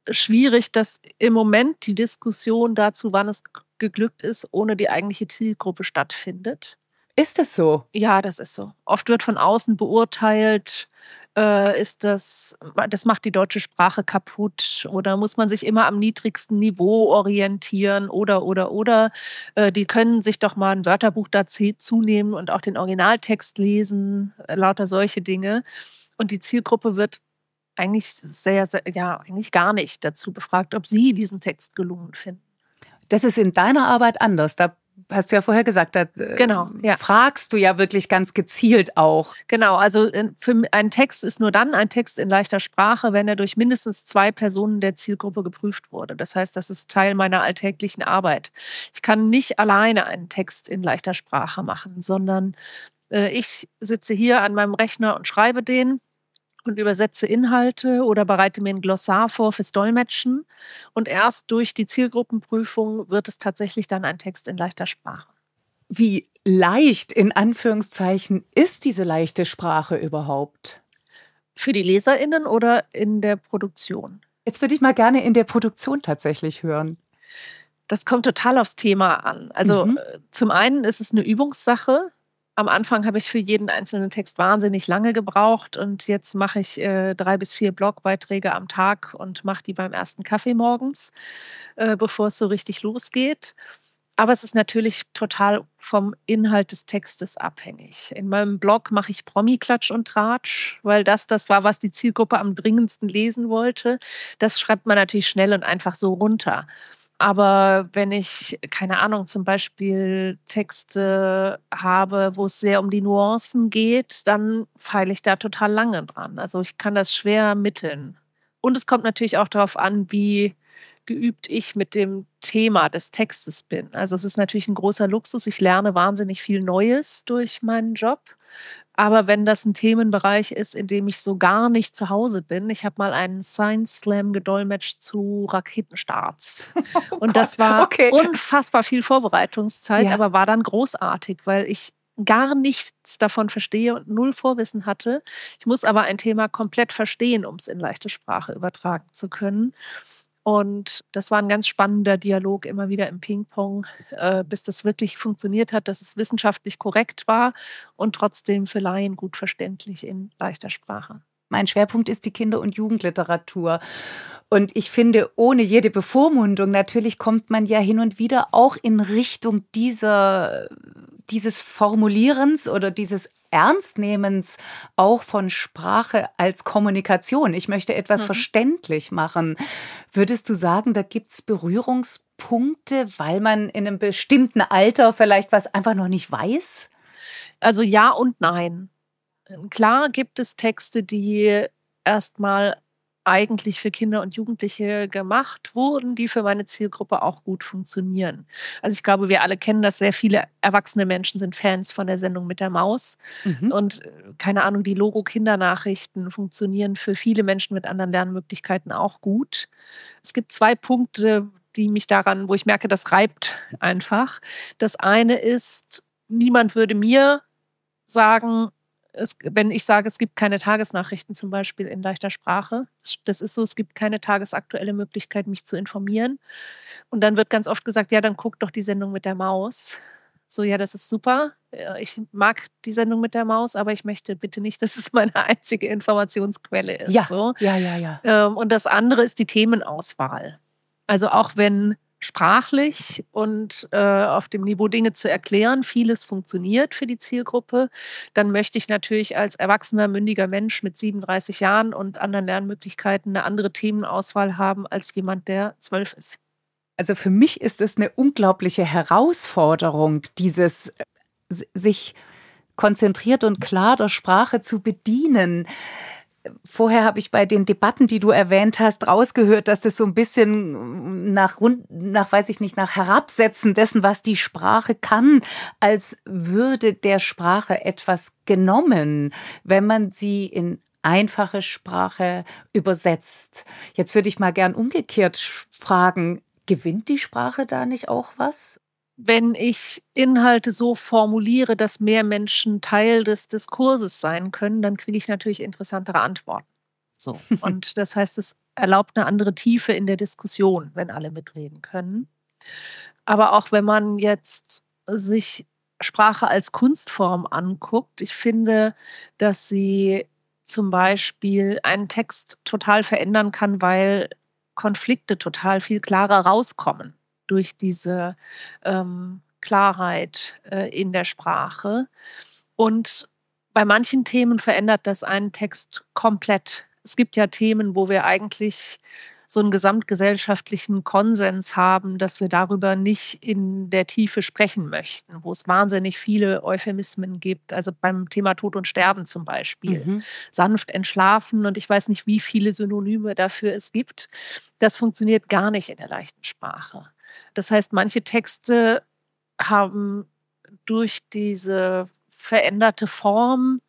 schwierig, dass im Moment die Diskussion dazu, wann es geglückt ist, ohne die eigentliche Zielgruppe stattfindet. Ist es so? Ja, das ist so. Oft wird von außen beurteilt, äh, ist das, das macht die deutsche Sprache kaputt oder muss man sich immer am niedrigsten Niveau orientieren oder, oder, oder. Äh, die können sich doch mal ein Wörterbuch dazu nehmen und auch den Originaltext lesen, äh, lauter solche Dinge. Und die Zielgruppe wird eigentlich sehr, sehr, ja, eigentlich gar nicht dazu befragt, ob sie diesen Text gelungen finden. Das ist in deiner Arbeit anders. Da hast du ja vorher gesagt, da äh, genau, ja. fragst du ja wirklich ganz gezielt auch. Genau, also äh, für ein Text ist nur dann ein Text in leichter Sprache, wenn er durch mindestens zwei Personen der Zielgruppe geprüft wurde. Das heißt, das ist Teil meiner alltäglichen Arbeit. Ich kann nicht alleine einen Text in leichter Sprache machen, sondern äh, ich sitze hier an meinem Rechner und schreibe den und übersetze Inhalte oder bereite mir ein Glossar vor fürs Dolmetschen. Und erst durch die Zielgruppenprüfung wird es tatsächlich dann ein Text in leichter Sprache. Wie leicht in Anführungszeichen ist diese leichte Sprache überhaupt? Für die Leserinnen oder in der Produktion? Jetzt würde ich mal gerne in der Produktion tatsächlich hören. Das kommt total aufs Thema an. Also mhm. Äh, zum einen ist es eine Übungssache. Am Anfang habe ich für jeden einzelnen Text wahnsinnig lange gebraucht und jetzt mache ich äh, drei bis vier Blogbeiträge am Tag und mache die beim ersten Kaffee morgens, äh, bevor es so richtig losgeht. Aber es ist natürlich total vom Inhalt des Textes abhängig. In meinem Blog mache ich Promi-Klatsch und Tratsch, weil das das war, was die Zielgruppe am dringendsten lesen wollte. Das schreibt man natürlich schnell und einfach so runter. Aber wenn ich, keine Ahnung, zum Beispiel Texte habe, wo es sehr um die Nuancen geht, dann feile ich da total lange dran. Also ich kann das schwer mitteln. Und es kommt natürlich auch darauf an, wie geübt ich mit dem Thema des Textes bin. Also es ist natürlich ein großer Luxus. Ich lerne wahnsinnig viel Neues durch meinen Job. Aber wenn das ein Themenbereich ist, in dem ich so gar nicht zu Hause bin, ich habe mal einen Science Slam gedolmetscht zu Raketenstarts. Oh und das war okay. unfassbar viel Vorbereitungszeit, ja. aber war dann großartig, weil ich gar nichts davon verstehe und null Vorwissen hatte. Ich muss aber ein Thema komplett verstehen, um es in leichte Sprache übertragen zu können. Und das war ein ganz spannender Dialog immer wieder im Ping-Pong, äh, bis das wirklich funktioniert hat, dass es wissenschaftlich korrekt war und trotzdem für Laien gut verständlich in leichter Sprache. Mein Schwerpunkt ist die Kinder- und Jugendliteratur. Und ich finde, ohne jede Bevormundung, natürlich kommt man ja hin und wieder auch in Richtung dieser, dieses Formulierens oder dieses Ernstnehmens auch von Sprache als Kommunikation. Ich möchte etwas mhm. verständlich machen. Würdest du sagen, da gibt es Berührungspunkte, weil man in einem bestimmten Alter vielleicht was einfach noch nicht weiß? Also ja und nein. Klar gibt es Texte, die erstmal eigentlich für Kinder und Jugendliche gemacht wurden, die für meine Zielgruppe auch gut funktionieren. Also ich glaube, wir alle kennen das. Sehr viele erwachsene Menschen sind Fans von der Sendung mit der Maus. Mhm. Und äh, keine Ahnung, die Logo-Kindernachrichten funktionieren für viele Menschen mit anderen Lernmöglichkeiten auch gut. Es gibt zwei Punkte, die mich daran, wo ich merke, das reibt einfach. Das eine ist, niemand würde mir sagen, es, wenn ich sage, es gibt keine Tagesnachrichten zum Beispiel in leichter Sprache, das ist so, es gibt keine tagesaktuelle Möglichkeit, mich zu informieren. Und dann wird ganz oft gesagt, ja, dann guck doch die Sendung mit der Maus. So, ja, das ist super. Ich mag die Sendung mit der Maus, aber ich möchte bitte nicht, dass es meine einzige Informationsquelle ist. Ja, so. ja, ja, ja. Ähm, und das andere ist die Themenauswahl. Also auch wenn sprachlich und äh, auf dem Niveau Dinge zu erklären. Vieles funktioniert für die Zielgruppe. Dann möchte ich natürlich als erwachsener, mündiger Mensch mit 37 Jahren und anderen Lernmöglichkeiten eine andere Themenauswahl haben als jemand, der zwölf ist. Also für mich ist es eine unglaubliche Herausforderung, dieses äh, sich konzentriert und klar der Sprache zu bedienen. Vorher habe ich bei den Debatten, die du erwähnt hast, rausgehört, dass das so ein bisschen nach, nach, weiß ich nicht, nach Herabsetzen dessen, was die Sprache kann, als würde der Sprache etwas genommen, wenn man sie in einfache Sprache übersetzt. Jetzt würde ich mal gern umgekehrt fragen, gewinnt die Sprache da nicht auch was? Wenn ich Inhalte so formuliere, dass mehr Menschen Teil des Diskurses sein können, dann kriege ich natürlich interessantere Antworten. So. Und das heißt, es erlaubt eine andere Tiefe in der Diskussion, wenn alle mitreden können. Aber auch wenn man jetzt sich Sprache als Kunstform anguckt, ich finde, dass sie zum Beispiel einen Text total verändern kann, weil Konflikte total viel klarer rauskommen durch diese ähm, Klarheit äh, in der Sprache. Und bei manchen Themen verändert das einen Text komplett. Es gibt ja Themen, wo wir eigentlich so einen gesamtgesellschaftlichen Konsens haben, dass wir darüber nicht in der Tiefe sprechen möchten, wo es wahnsinnig viele Euphemismen gibt, also beim Thema Tod und Sterben zum Beispiel. Mhm. Sanft entschlafen und ich weiß nicht, wie viele Synonyme dafür es gibt. Das funktioniert gar nicht in der leichten Sprache. Das heißt, manche Texte haben durch diese veränderte Form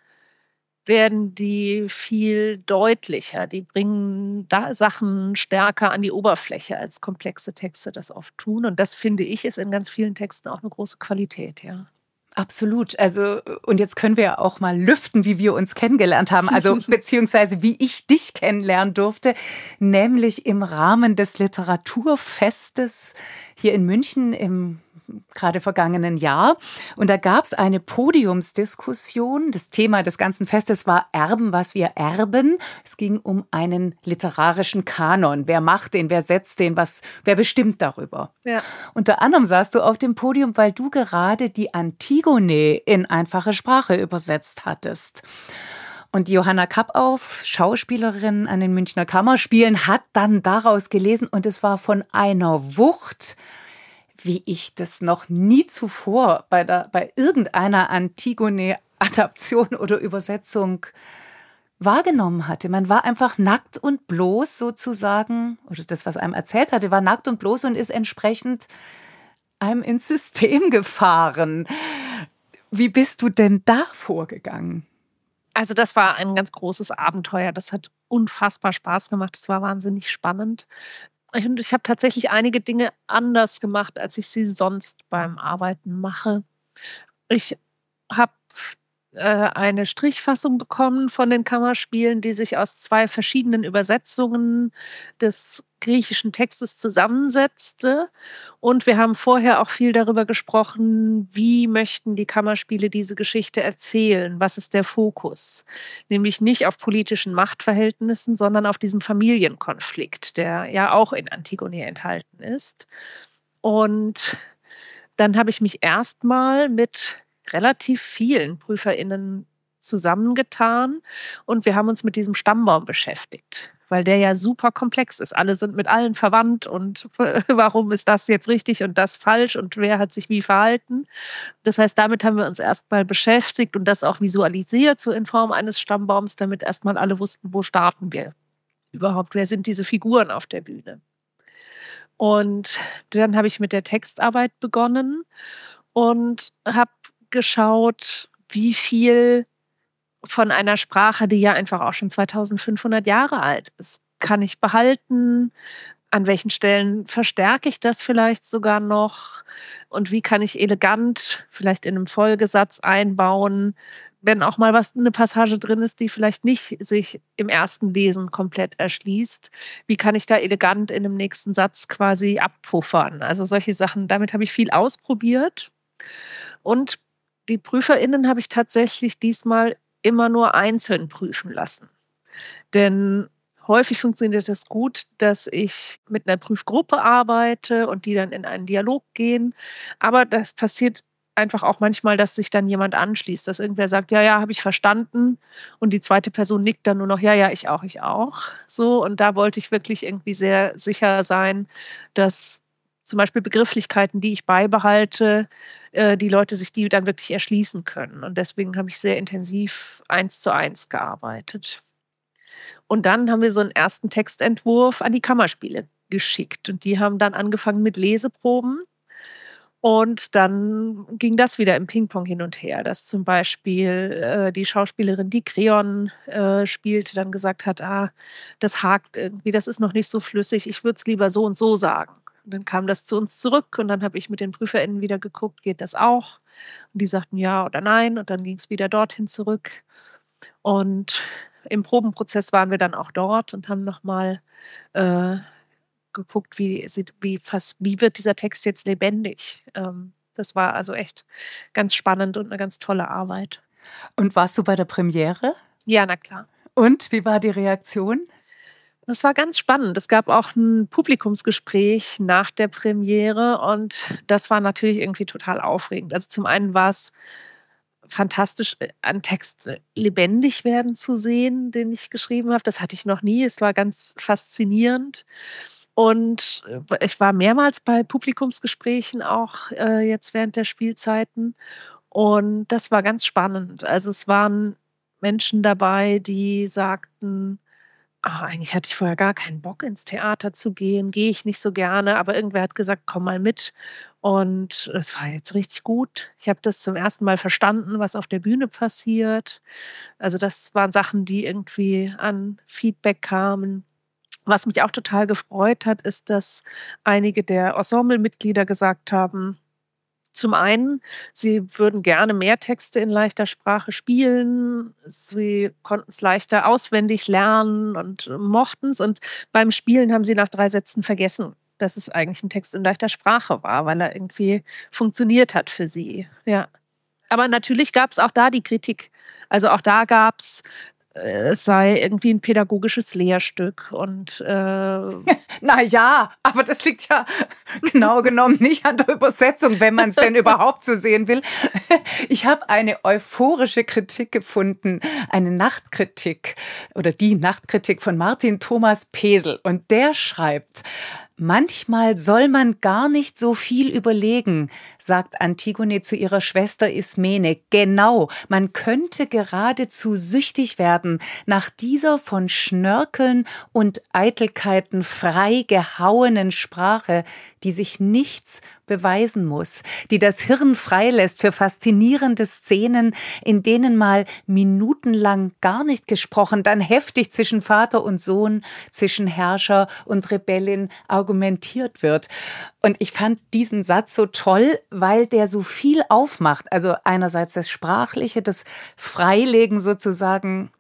werden die viel deutlicher. Die bringen da Sachen stärker an die Oberfläche, als komplexe Texte das oft tun. Und das finde ich ist in ganz vielen Texten auch eine große Qualität, ja. Absolut. Also, und jetzt können wir ja auch mal lüften, wie wir uns kennengelernt haben. Also, beziehungsweise wie ich dich kennenlernen durfte, nämlich im Rahmen des Literaturfestes hier in München im gerade vergangenen Jahr. Und da gab es eine Podiumsdiskussion. Das Thema des ganzen Festes war Erben, was wir erben. Es ging um einen literarischen Kanon. Wer macht den, wer setzt den, was, wer bestimmt darüber? Ja. Unter anderem saßt du auf dem Podium, weil du gerade die Antigone in einfache Sprache übersetzt hattest. Und Johanna Kappauf, Schauspielerin an den Münchner Kammerspielen, hat dann daraus gelesen und es war von einer Wucht, wie ich das noch nie zuvor bei, der, bei irgendeiner Antigone-Adaption oder Übersetzung wahrgenommen hatte. Man war einfach nackt und bloß sozusagen, oder das, was einem erzählt hatte, war nackt und bloß und ist entsprechend einem ins System gefahren. Wie bist du denn da vorgegangen? Also das war ein ganz großes Abenteuer. Das hat unfassbar Spaß gemacht. Das war wahnsinnig spannend. Ich, ich habe tatsächlich einige Dinge anders gemacht, als ich sie sonst beim Arbeiten mache. Ich habe eine Strichfassung bekommen von den Kammerspielen, die sich aus zwei verschiedenen Übersetzungen des griechischen Textes zusammensetzte. Und wir haben vorher auch viel darüber gesprochen, wie möchten die Kammerspiele diese Geschichte erzählen? Was ist der Fokus? Nämlich nicht auf politischen Machtverhältnissen, sondern auf diesem Familienkonflikt, der ja auch in Antigone enthalten ist. Und dann habe ich mich erstmal mit relativ vielen PrüferInnen zusammengetan und wir haben uns mit diesem Stammbaum beschäftigt weil der ja super komplex ist. Alle sind mit allen verwandt und warum ist das jetzt richtig und das falsch und wer hat sich wie verhalten. Das heißt, damit haben wir uns erstmal beschäftigt und das auch visualisiert, so in Form eines Stammbaums, damit erstmal alle wussten, wo starten wir überhaupt, wer sind diese Figuren auf der Bühne. Und dann habe ich mit der Textarbeit begonnen und habe geschaut, wie viel von einer Sprache, die ja einfach auch schon 2500 Jahre alt ist. Kann ich behalten? An welchen Stellen verstärke ich das vielleicht sogar noch? Und wie kann ich elegant vielleicht in einem Folgesatz einbauen, wenn auch mal was eine Passage drin ist, die vielleicht nicht sich im ersten Lesen komplett erschließt, wie kann ich da elegant in dem nächsten Satz quasi abpuffern? Also solche Sachen, damit habe ich viel ausprobiert. Und die PrüferInnen habe ich tatsächlich diesmal immer nur einzeln prüfen lassen. Denn häufig funktioniert das gut, dass ich mit einer Prüfgruppe arbeite und die dann in einen Dialog gehen. Aber das passiert einfach auch manchmal, dass sich dann jemand anschließt, dass irgendwer sagt, ja, ja, habe ich verstanden. Und die zweite Person nickt dann nur noch, ja, ja, ich auch, ich auch. So, und da wollte ich wirklich irgendwie sehr sicher sein, dass zum Beispiel Begrifflichkeiten, die ich beibehalte, äh, die Leute sich die dann wirklich erschließen können. Und deswegen habe ich sehr intensiv eins zu eins gearbeitet. Und dann haben wir so einen ersten Textentwurf an die Kammerspiele geschickt. Und die haben dann angefangen mit Leseproben. Und dann ging das wieder im Ping-Pong hin und her, dass zum Beispiel äh, die Schauspielerin, die Creon äh, spielte, dann gesagt hat, ah, das hakt irgendwie, das ist noch nicht so flüssig, ich würde es lieber so und so sagen. Und dann kam das zu uns zurück und dann habe ich mit den PrüferInnen wieder geguckt, geht das auch? Und die sagten ja oder nein und dann ging es wieder dorthin zurück. Und im Probenprozess waren wir dann auch dort und haben nochmal äh, geguckt, wie, wie, fast, wie wird dieser Text jetzt lebendig. Ähm, das war also echt ganz spannend und eine ganz tolle Arbeit. Und warst du bei der Premiere? Ja, na klar. Und wie war die Reaktion? Das war ganz spannend. Es gab auch ein Publikumsgespräch nach der Premiere und das war natürlich irgendwie total aufregend. Also zum einen war es fantastisch, äh, einen Text äh, lebendig werden zu sehen, den ich geschrieben habe. Das hatte ich noch nie. Es war ganz faszinierend. Und äh, ich war mehrmals bei Publikumsgesprächen auch äh, jetzt während der Spielzeiten. Und das war ganz spannend. Also es waren Menschen dabei, die sagten, ach, eigentlich hatte ich vorher gar keinen Bock, ins Theater zu gehen, gehe ich nicht so gerne, aber irgendwer hat gesagt, komm mal mit. Und es war jetzt richtig gut. Ich habe das zum ersten Mal verstanden, was auf der Bühne passiert. Also das waren Sachen, die irgendwie an Feedback kamen. Was mich auch total gefreut hat, ist, dass einige der Ensemblemitglieder gesagt haben, Zum einen, sie würden gerne mehr Texte in leichter Sprache spielen. Sie konnten es leichter auswendig lernen und mochten es. Und beim Spielen haben sie nach drei Sätzen vergessen, dass es eigentlich ein Text in leichter Sprache war, weil er irgendwie funktioniert hat für sie. Ja. Aber natürlich gab es auch da die Kritik. Also auch da gab es es sei irgendwie ein pädagogisches Lehrstück und äh na ja, aber das liegt ja genau genommen nicht an der Übersetzung, wenn man es denn überhaupt so sehen will. Ich habe eine euphorische Kritik gefunden, eine Nachtkritik oder die Nachtkritik von Martin Thomas Pesel und der schreibt Manchmal soll man gar nicht so viel überlegen, sagt Antigone zu ihrer Schwester Ismene. Genau, man könnte geradezu süchtig werden nach dieser von Schnörkeln und Eitelkeiten frei gehauenen Sprache, die sich nichts beweisen muss, die das Hirn freilässt für faszinierende Szenen, in denen mal minutenlang gar nicht gesprochen, dann heftig zwischen Vater und Sohn, zwischen Herrscher und Rebellin argumentiert wird. Und ich fand diesen Satz so toll, weil der so viel aufmacht. Also einerseits das Sprachliche, das Freilegen sozusagen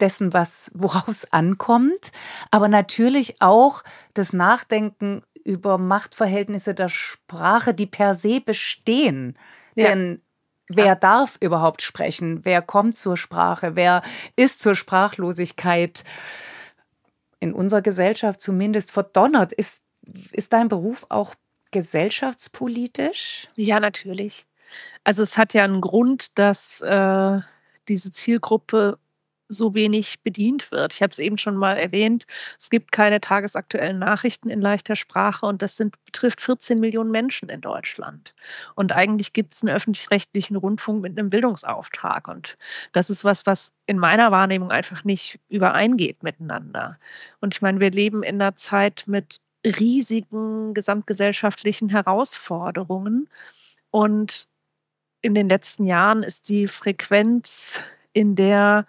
dessen, was worauf es ankommt, aber natürlich auch das Nachdenken über Machtverhältnisse der Sprache, die per se bestehen. Ja. Denn wer ja. darf überhaupt sprechen? Wer kommt zur Sprache? Wer ist zur Sprachlosigkeit in unserer Gesellschaft zumindest verdonnert? Ist, ist dein Beruf auch gesellschaftspolitisch? Ja, natürlich. Also es hat ja einen Grund, dass äh, diese Zielgruppe so wenig bedient wird. Ich habe es eben schon mal erwähnt, es gibt keine tagesaktuellen Nachrichten in leichter Sprache und das sind, betrifft 14 Millionen Menschen in Deutschland. Und eigentlich gibt es einen öffentlich-rechtlichen Rundfunk mit einem Bildungsauftrag. Und das ist was, was in meiner Wahrnehmung einfach nicht übereingeht miteinander. Und ich meine, wir leben in einer Zeit mit riesigen gesamtgesellschaftlichen Herausforderungen. Und in den letzten Jahren ist die Frequenz, in der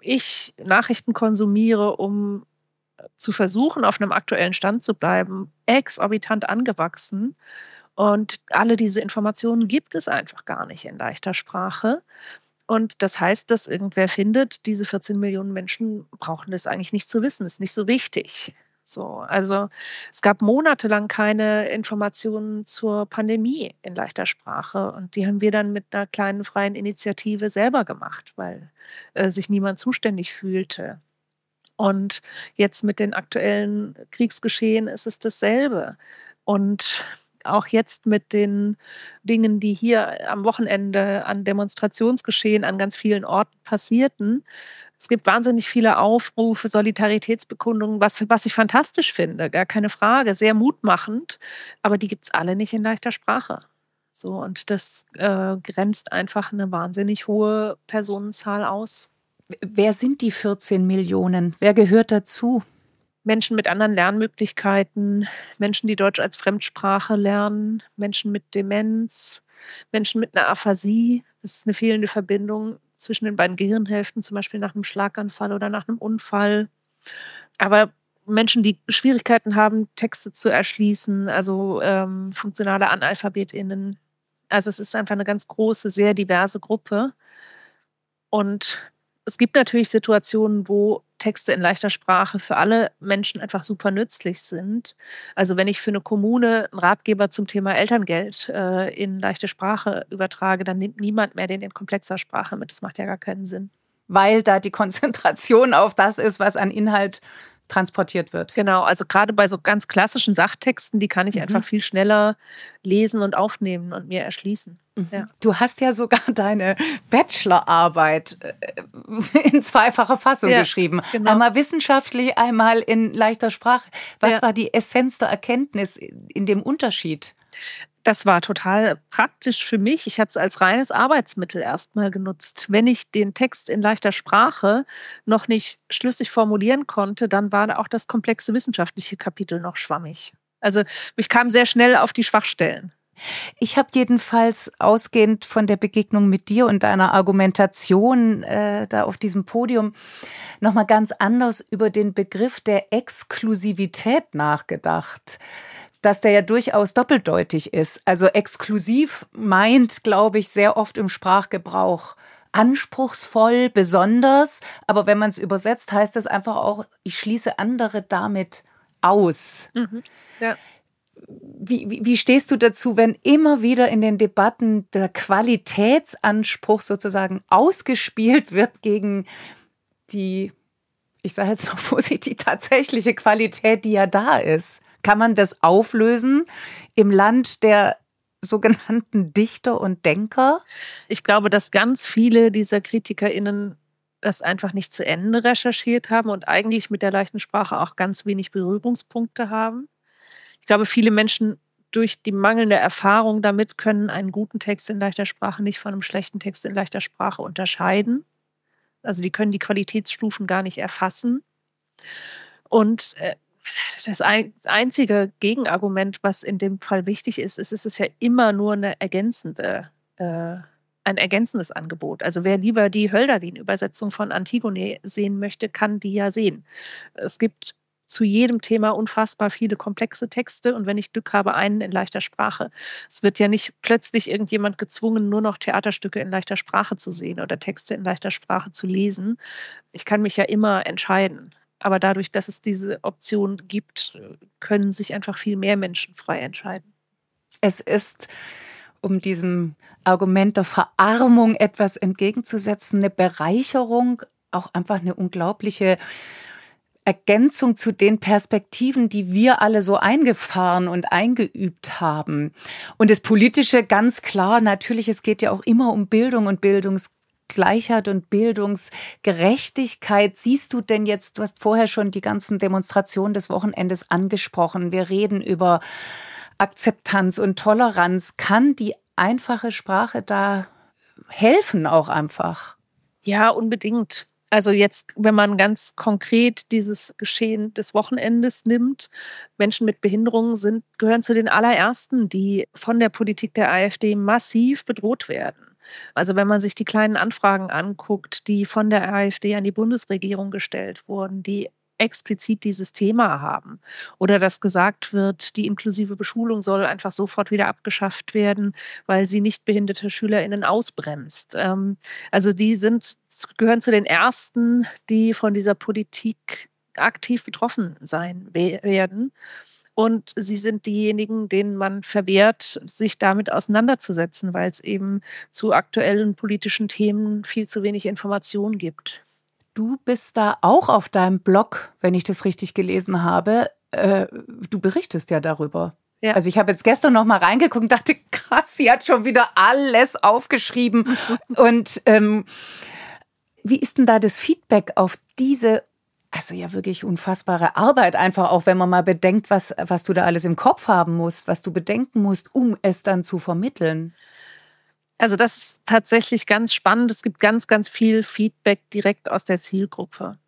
ich Nachrichten konsumiere, um zu versuchen, auf einem aktuellen Stand zu bleiben, exorbitant angewachsen. Und alle diese Informationen gibt es einfach gar nicht in leichter Sprache. Und das heißt, dass irgendwer findet, diese 14 Millionen Menschen brauchen das eigentlich nicht zu wissen, ist nicht so wichtig. So, also es gab monatelang keine Informationen zur Pandemie in leichter Sprache und die haben wir dann mit einer kleinen freien Initiative selber gemacht, weil äh, sich niemand zuständig fühlte. Und jetzt mit den aktuellen Kriegsgeschehen ist es dasselbe. Und auch jetzt mit den Dingen, die hier am Wochenende an Demonstrationsgeschehen an ganz vielen Orten passierten, es gibt wahnsinnig viele Aufrufe, Solidaritätsbekundungen, was, was ich fantastisch finde, gar keine Frage, sehr mutmachend, aber die gibt es alle nicht in leichter Sprache. So, und das äh, grenzt einfach eine wahnsinnig hohe Personenzahl aus. Wer sind die 14 Millionen? Wer gehört dazu? Menschen mit anderen Lernmöglichkeiten, Menschen, die Deutsch als Fremdsprache lernen, Menschen mit Demenz, Menschen mit einer Aphasie, das ist eine fehlende Verbindung zwischen den beiden Gehirnhälften, zum Beispiel nach einem Schlaganfall oder nach einem Unfall. Aber Menschen, die Schwierigkeiten haben, Texte zu erschließen, also ähm, funktionale AnalphabetInnen. Also es ist einfach eine ganz große, sehr diverse Gruppe. Und es gibt natürlich Situationen, wo Texte in leichter Sprache für alle Menschen einfach super nützlich sind. Also wenn ich für eine Kommune einen Ratgeber zum Thema Elterngeld äh, in leichte Sprache übertrage, dann nimmt niemand mehr den in komplexer Sprache mit. Das macht ja gar keinen Sinn. Weil da die Konzentration auf das ist, was an Inhalt transportiert wird. Genau, also gerade bei so ganz klassischen Sachtexten, die kann ich mhm. einfach viel schneller lesen und aufnehmen und mir erschließen. Mhm. Ja. Du hast ja sogar deine Bachelorarbeit äh, in zweifacher Fassung ja, geschrieben. Genau. Einmal wissenschaftlich, einmal in leichter Sprache. Was ja. war die Essenz der Erkenntnis in dem Unterschied? Das war total praktisch für mich. Ich habe es als reines Arbeitsmittel erstmal genutzt. Wenn ich den Text in leichter Sprache noch nicht schlüssig formulieren konnte, dann war auch das komplexe wissenschaftliche Kapitel noch schwammig. Also ich kam sehr schnell auf die Schwachstellen. Ich habe jedenfalls ausgehend von der Begegnung mit dir und deiner Argumentation äh, da auf diesem Podium nochmal ganz anders über den Begriff der Exklusivität nachgedacht. Dass der ja durchaus doppeldeutig ist. Also exklusiv meint, glaube ich, sehr oft im Sprachgebrauch anspruchsvoll, besonders. Aber wenn man es übersetzt, heißt das einfach auch, ich schließe andere damit aus. Mhm. Ja. Wie, wie, wie, stehst du dazu, wenn immer wieder in den Debatten der Qualitätsanspruch sozusagen ausgespielt wird gegen die, ich sage jetzt mal vorsichtig, tatsächliche Qualität, die ja da ist? Kann man das auflösen im Land der sogenannten Dichter und Denker? Ich glaube, dass ganz viele dieser KritikerInnen das einfach nicht zu Ende recherchiert haben und eigentlich mit der leichten Sprache auch ganz wenig Berührungspunkte haben. Ich glaube, viele Menschen durch die mangelnde Erfahrung damit können einen guten Text in leichter Sprache nicht von einem schlechten Text in leichter Sprache unterscheiden. Also die können die Qualitätsstufen gar nicht erfassen. Und äh, das einzige Gegenargument, was in dem Fall wichtig ist, ist, es ist ja immer nur eine ergänzende, äh, ein ergänzendes Angebot. Also wer lieber die Hölderlin-Übersetzung von Antigone sehen möchte, kann die ja sehen. Es gibt zu jedem Thema unfassbar viele komplexe Texte und wenn ich Glück habe, einen in leichter Sprache. Es wird ja nicht plötzlich irgendjemand gezwungen, nur noch Theaterstücke in leichter Sprache zu sehen oder Texte in leichter Sprache zu lesen. Ich kann mich ja immer entscheiden. Aber dadurch, dass es diese Option gibt, können sich einfach viel mehr Menschen frei entscheiden. Es ist, um diesem Argument der Verarmung etwas entgegenzusetzen, eine Bereicherung, auch einfach eine unglaubliche Ergänzung zu den Perspektiven, die wir alle so eingefahren und eingeübt haben. Und das Politische ganz klar, natürlich, es geht ja auch immer um Bildung und Bildungs Gleichheit und Bildungsgerechtigkeit siehst du denn jetzt? Du hast vorher schon die ganzen Demonstrationen des Wochenendes angesprochen. Wir reden über Akzeptanz und Toleranz. Kann die einfache Sprache da helfen auch einfach? Ja, unbedingt. Also jetzt, wenn man ganz konkret dieses Geschehen des Wochenendes nimmt, Menschen mit Behinderungen sind, gehören zu den allerersten, die von der Politik der AfD massiv bedroht werden. Also wenn man sich die kleinen Anfragen anguckt, die von der AfD an die Bundesregierung gestellt wurden, die explizit dieses Thema haben. Oder dass gesagt wird, die inklusive Beschulung soll einfach sofort wieder abgeschafft werden, weil sie nicht behinderte SchülerInnen ausbremst. Ähm, also die sind, gehören zu den ersten, die von dieser Politik aktiv betroffen sein werden. Und sie sind diejenigen, denen man verwehrt, sich damit auseinanderzusetzen, weil es eben zu aktuellen politischen Themen viel zu wenig Informationen gibt. Du bist da auch auf deinem Blog, wenn ich das richtig gelesen habe. Äh, du berichtest ja darüber. Ja. Also ich habe jetzt gestern noch mal reingeguckt und dachte, krass, sie hat schon wieder alles aufgeschrieben. und ähm, wie ist denn da das Feedback auf diese also ja wirklich unfassbare Arbeit, einfach auch wenn man mal bedenkt, was, was du da alles im Kopf haben musst, was du bedenken musst, um es dann zu vermitteln. Also das ist tatsächlich ganz spannend. Es gibt ganz, ganz viel Feedback direkt aus der Zielgruppe.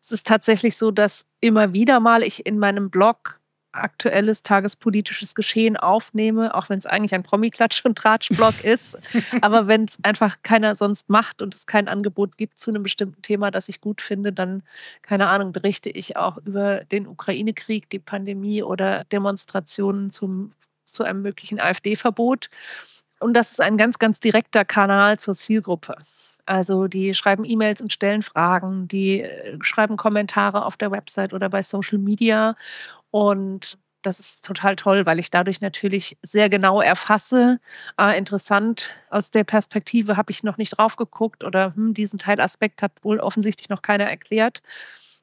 Es ist tatsächlich so, dass immer wieder mal ich in meinem Blog aktuelles tagespolitisches Geschehen aufnehme, auch wenn es eigentlich ein Promi-Klatsch- und Tratsch-Blog ist. Aber wenn es einfach keiner sonst macht und es kein Angebot gibt zu einem bestimmten Thema, das ich gut finde, dann, keine Ahnung, berichte ich auch über den Ukraine-Krieg, die Pandemie oder Demonstrationen zum, zu einem möglichen AfD-Verbot. Und das ist ein ganz, ganz direkter Kanal zur Zielgruppe. Also die schreiben E-Mails und stellen Fragen, die äh, schreiben Kommentare auf der Website oder bei Social Media und das ist total toll, weil ich dadurch natürlich sehr genau erfasse. Ah, interessant, aus der Perspektive habe ich noch nicht drauf geguckt oder hm, diesen Teilaspekt hat wohl offensichtlich noch keiner erklärt.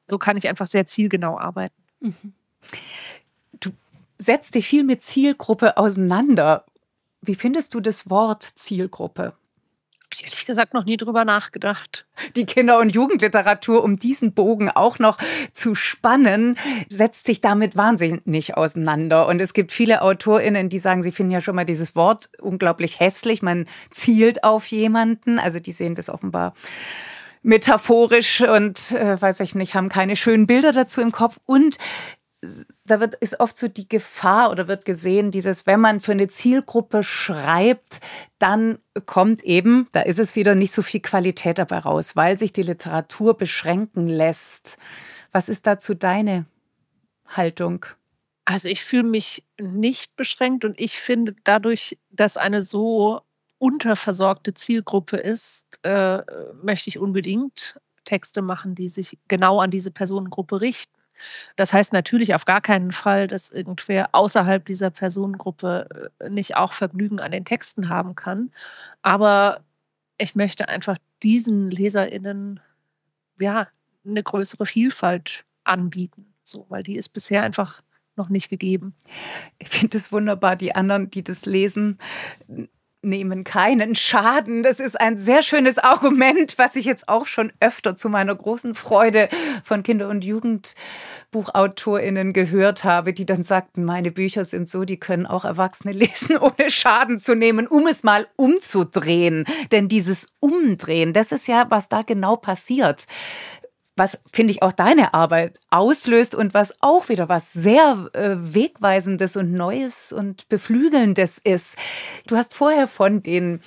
So kann ich einfach sehr zielgenau arbeiten. Mhm. Du setzt dich viel mit Zielgruppe auseinander. Wie findest du das Wort Zielgruppe? Ich ehrlich gesagt noch nie drüber nachgedacht. Die Kinder- und Jugendliteratur, um diesen Bogen auch noch zu spannen, setzt sich damit wahnsinnig auseinander. Und es gibt viele AutorInnen, die sagen, sie finden ja schon mal dieses Wort unglaublich hässlich. Man zielt auf jemanden. Also die sehen das offenbar metaphorisch und äh, weiß ich nicht, haben keine schönen Bilder dazu im Kopf. Und da wird, ist oft so die Gefahr oder wird gesehen, dieses, wenn man für eine Zielgruppe schreibt, dann kommt eben, da ist es wieder nicht so viel Qualität dabei raus, weil sich die Literatur beschränken lässt. Was ist dazu deine Haltung? Also ich fühle mich nicht beschränkt und ich finde dadurch, dass eine so unterversorgte Zielgruppe ist, äh, möchte ich unbedingt Texte machen, die sich genau an diese Personengruppe richten. Das heißt natürlich auf gar keinen Fall, dass irgendwer außerhalb dieser Personengruppe äh, nicht auch Vergnügen an den Texten haben kann. Aber ich möchte einfach diesen LeserInnen ja eine größere Vielfalt anbieten. So, weil die ist bisher einfach noch nicht gegeben. Ich finde es wunderbar, die anderen, die das lesen, nehmen keinen Schaden. Das ist ein sehr schönes Argument, was ich jetzt auch schon öfter zu meiner großen Freude von Kinder- und Jugendbuchautorinnen gehört habe, die dann sagten, meine Bücher sind so, die können auch Erwachsene lesen, ohne Schaden zu nehmen, um es mal umzudrehen. Denn dieses Umdrehen, das ist ja, was da genau passiert was, finde ich, auch deine Arbeit auslöst und was auch wieder was sehr äh, Wegweisendes und Neues und Beflügelndes ist. Du hast vorher von den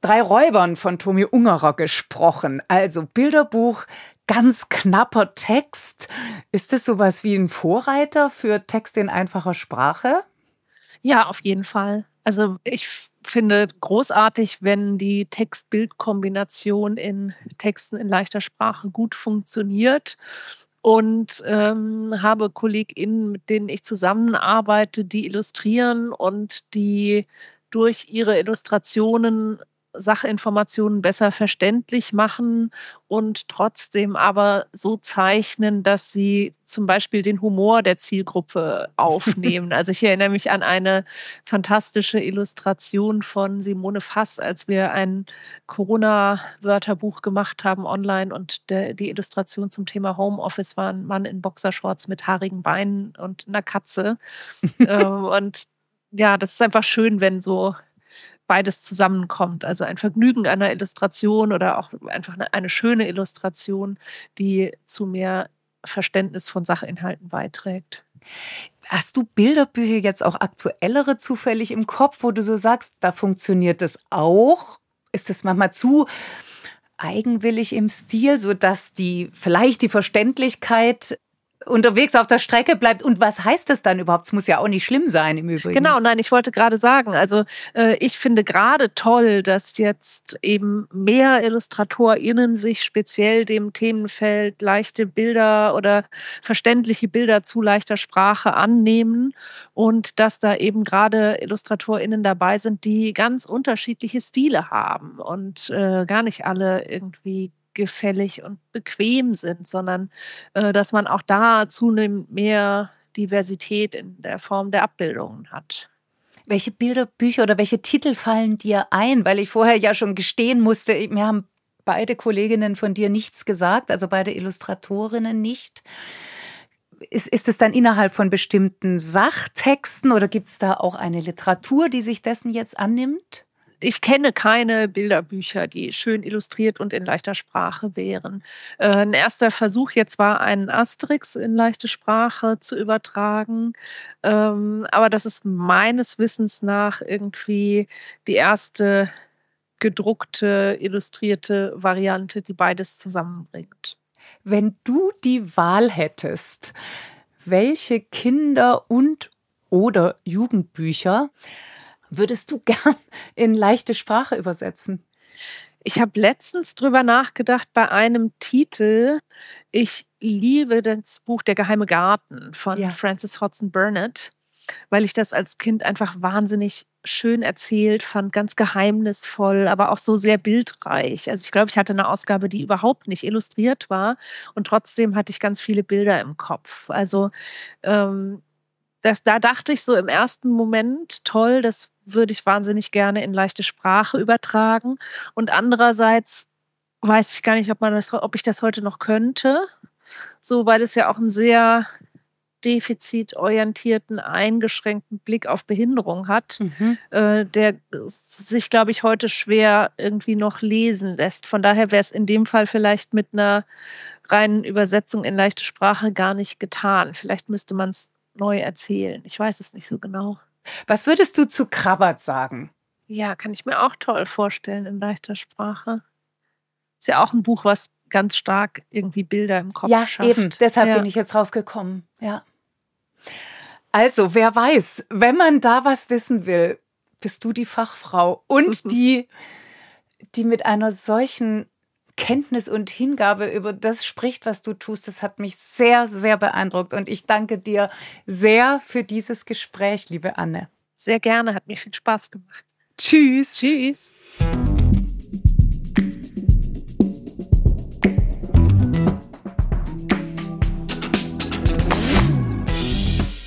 drei Räubern von Tomi Ungerer gesprochen. Also Bilderbuch, ganz knapper Text. Ist das sowas wie ein Vorreiter für Text in einfacher Sprache? Ja, auf jeden Fall. Also ich finde großartig, wenn die Text-Bild-Kombination in Texten in leichter Sprache gut funktioniert. Und ähm, habe KollegInnen, mit denen ich zusammenarbeite, die illustrieren und die durch ihre Illustrationen Sachinformationen besser verständlich machen und trotzdem aber so zeichnen, dass sie zum Beispiel den Humor der Zielgruppe aufnehmen. also ich erinnere mich an eine fantastische Illustration von Simone Fass, als wir ein Corona-Wörterbuch gemacht haben online und der, die Illustration zum Thema Homeoffice war ein Mann in Boxershorts mit haarigen Beinen und einer Katze. Ähm, und ja, das ist einfach schön, wenn so beides zusammenkommt. Also ein Vergnügen einer Illustration oder auch einfach eine, schöne Illustration, die zu mehr Verständnis von Sachinhalten beiträgt. Hast du Bilderbücher jetzt auch aktuellere zufällig im Kopf, wo du so sagst, da funktioniert das auch? Ist das manchmal zu eigenwillig im Stil, sodass die vielleicht die Verständlichkeit unterwegs auf der Strecke bleibt. Und was heißt das dann überhaupt? Es muss ja auch nicht schlimm sein im Übrigen. Genau, nein, ich wollte gerade sagen, also äh, ich finde gerade toll, dass jetzt eben mehr IllustratorInnen sich speziell dem Themenfeld leichte Bilder oder verständliche Bilder zu leichter Sprache annehmen und dass da eben gerade IllustratorInnen dabei sind, die ganz unterschiedliche Stile haben und äh, gar nicht alle irgendwie gefällig und bequem sind, sondern äh, dass man auch da zunehmend mehr Diversität in der Form der Abbildungen hat. Welche Bilder, Bücher oder welche Titel fallen dir ein? Weil ich vorher ja schon gestehen musste, mir haben beide Kolleginnen von dir nichts gesagt, also beide Illustratorinnen nicht. Ist, ist es dann innerhalb von bestimmten Sachtexten oder gibt es da auch eine Literatur, die sich dessen jetzt annimmt? Ich kenne keine Bilderbücher, die schön illustriert und in leichter Sprache wären. Äh, ein erster Versuch jetzt war, einen Asterix in leichte Sprache zu übertragen. Ähm, aber das ist meines Wissens nach irgendwie die erste gedruckte, illustrierte Variante, die beides zusammenbringt. Wenn du die Wahl hättest, welche Kinder- und oder Jugendbücher würdest du gern in leichte Sprache übersetzen? Ich habe letztens drüber nachgedacht bei einem Titel. Ich liebe das Buch Der geheime Garten von ja. Francis Hodgson Burnett, weil ich das als Kind einfach wahnsinnig schön erzählt fand, ganz geheimnisvoll, aber auch so sehr bildreich. Also ich glaube, ich hatte eine Ausgabe, die überhaupt nicht illustriert war und trotzdem hatte ich ganz viele Bilder im Kopf. Also ähm, das, da dachte ich so im ersten Moment, toll, das würde ich wahnsinnig gerne in leichte Sprache übertragen. Und andererseits weiß ich gar nicht, ob, man das, ob ich das heute noch könnte. So, weil es ja auch einen sehr defizitorientierten, eingeschränkten Blick auf Behinderung hat, mhm. äh, der sich, glaube ich, heute schwer irgendwie noch lesen lässt. Von daher wäre es in dem Fall vielleicht mit einer reinen Übersetzung in leichte Sprache gar nicht getan. Vielleicht müsste man es neu erzählen. Ich weiß es nicht so genau. Was würdest du zu Krabbert sagen? Ja, kann ich mir auch toll vorstellen in leichter Sprache. Ist ja auch ein Buch, was ganz stark irgendwie Bilder im Kopf ja, schafft. Ja, eben. Deshalb ja. bin ich jetzt drauf gekommen. Ja. Also, wer weiß, wenn man da was wissen will, bist du die Fachfrau und die, die mit einer solchen Kenntnis und Hingabe über das spricht, was du tust. Das hat mich sehr, sehr beeindruckt. Und ich danke dir sehr für dieses Gespräch, liebe Anne. Sehr gerne, hat mir viel Spaß gemacht. Tschüss. Tschüss.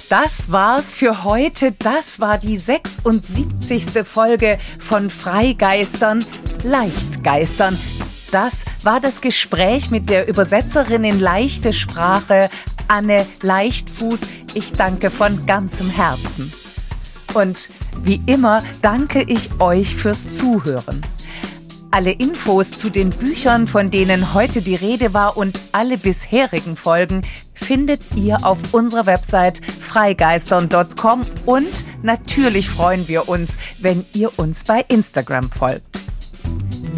Das war's für heute. Das war die 76. Folge von Freigeistern, Leichtgeistern. Das war das Gespräch mit der Übersetzerin in leichte Sprache, Anne Leichtfuß. Ich danke von ganzem Herzen. Und wie immer danke ich euch fürs Zuhören. Alle Infos zu den Büchern, von denen heute die Rede war und alle bisherigen Folgen findet ihr auf unserer Website freigeistern.com und natürlich freuen wir uns, wenn ihr uns bei Instagram folgt.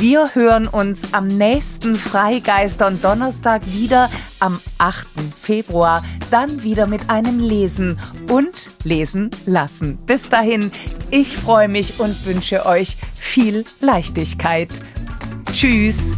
Wir hören uns am nächsten Freigeistern Donnerstag wieder am 8. Februar, dann wieder mit einem Lesen und Lesen lassen. Bis dahin, ich freue mich und wünsche euch viel Leichtigkeit. Tschüss.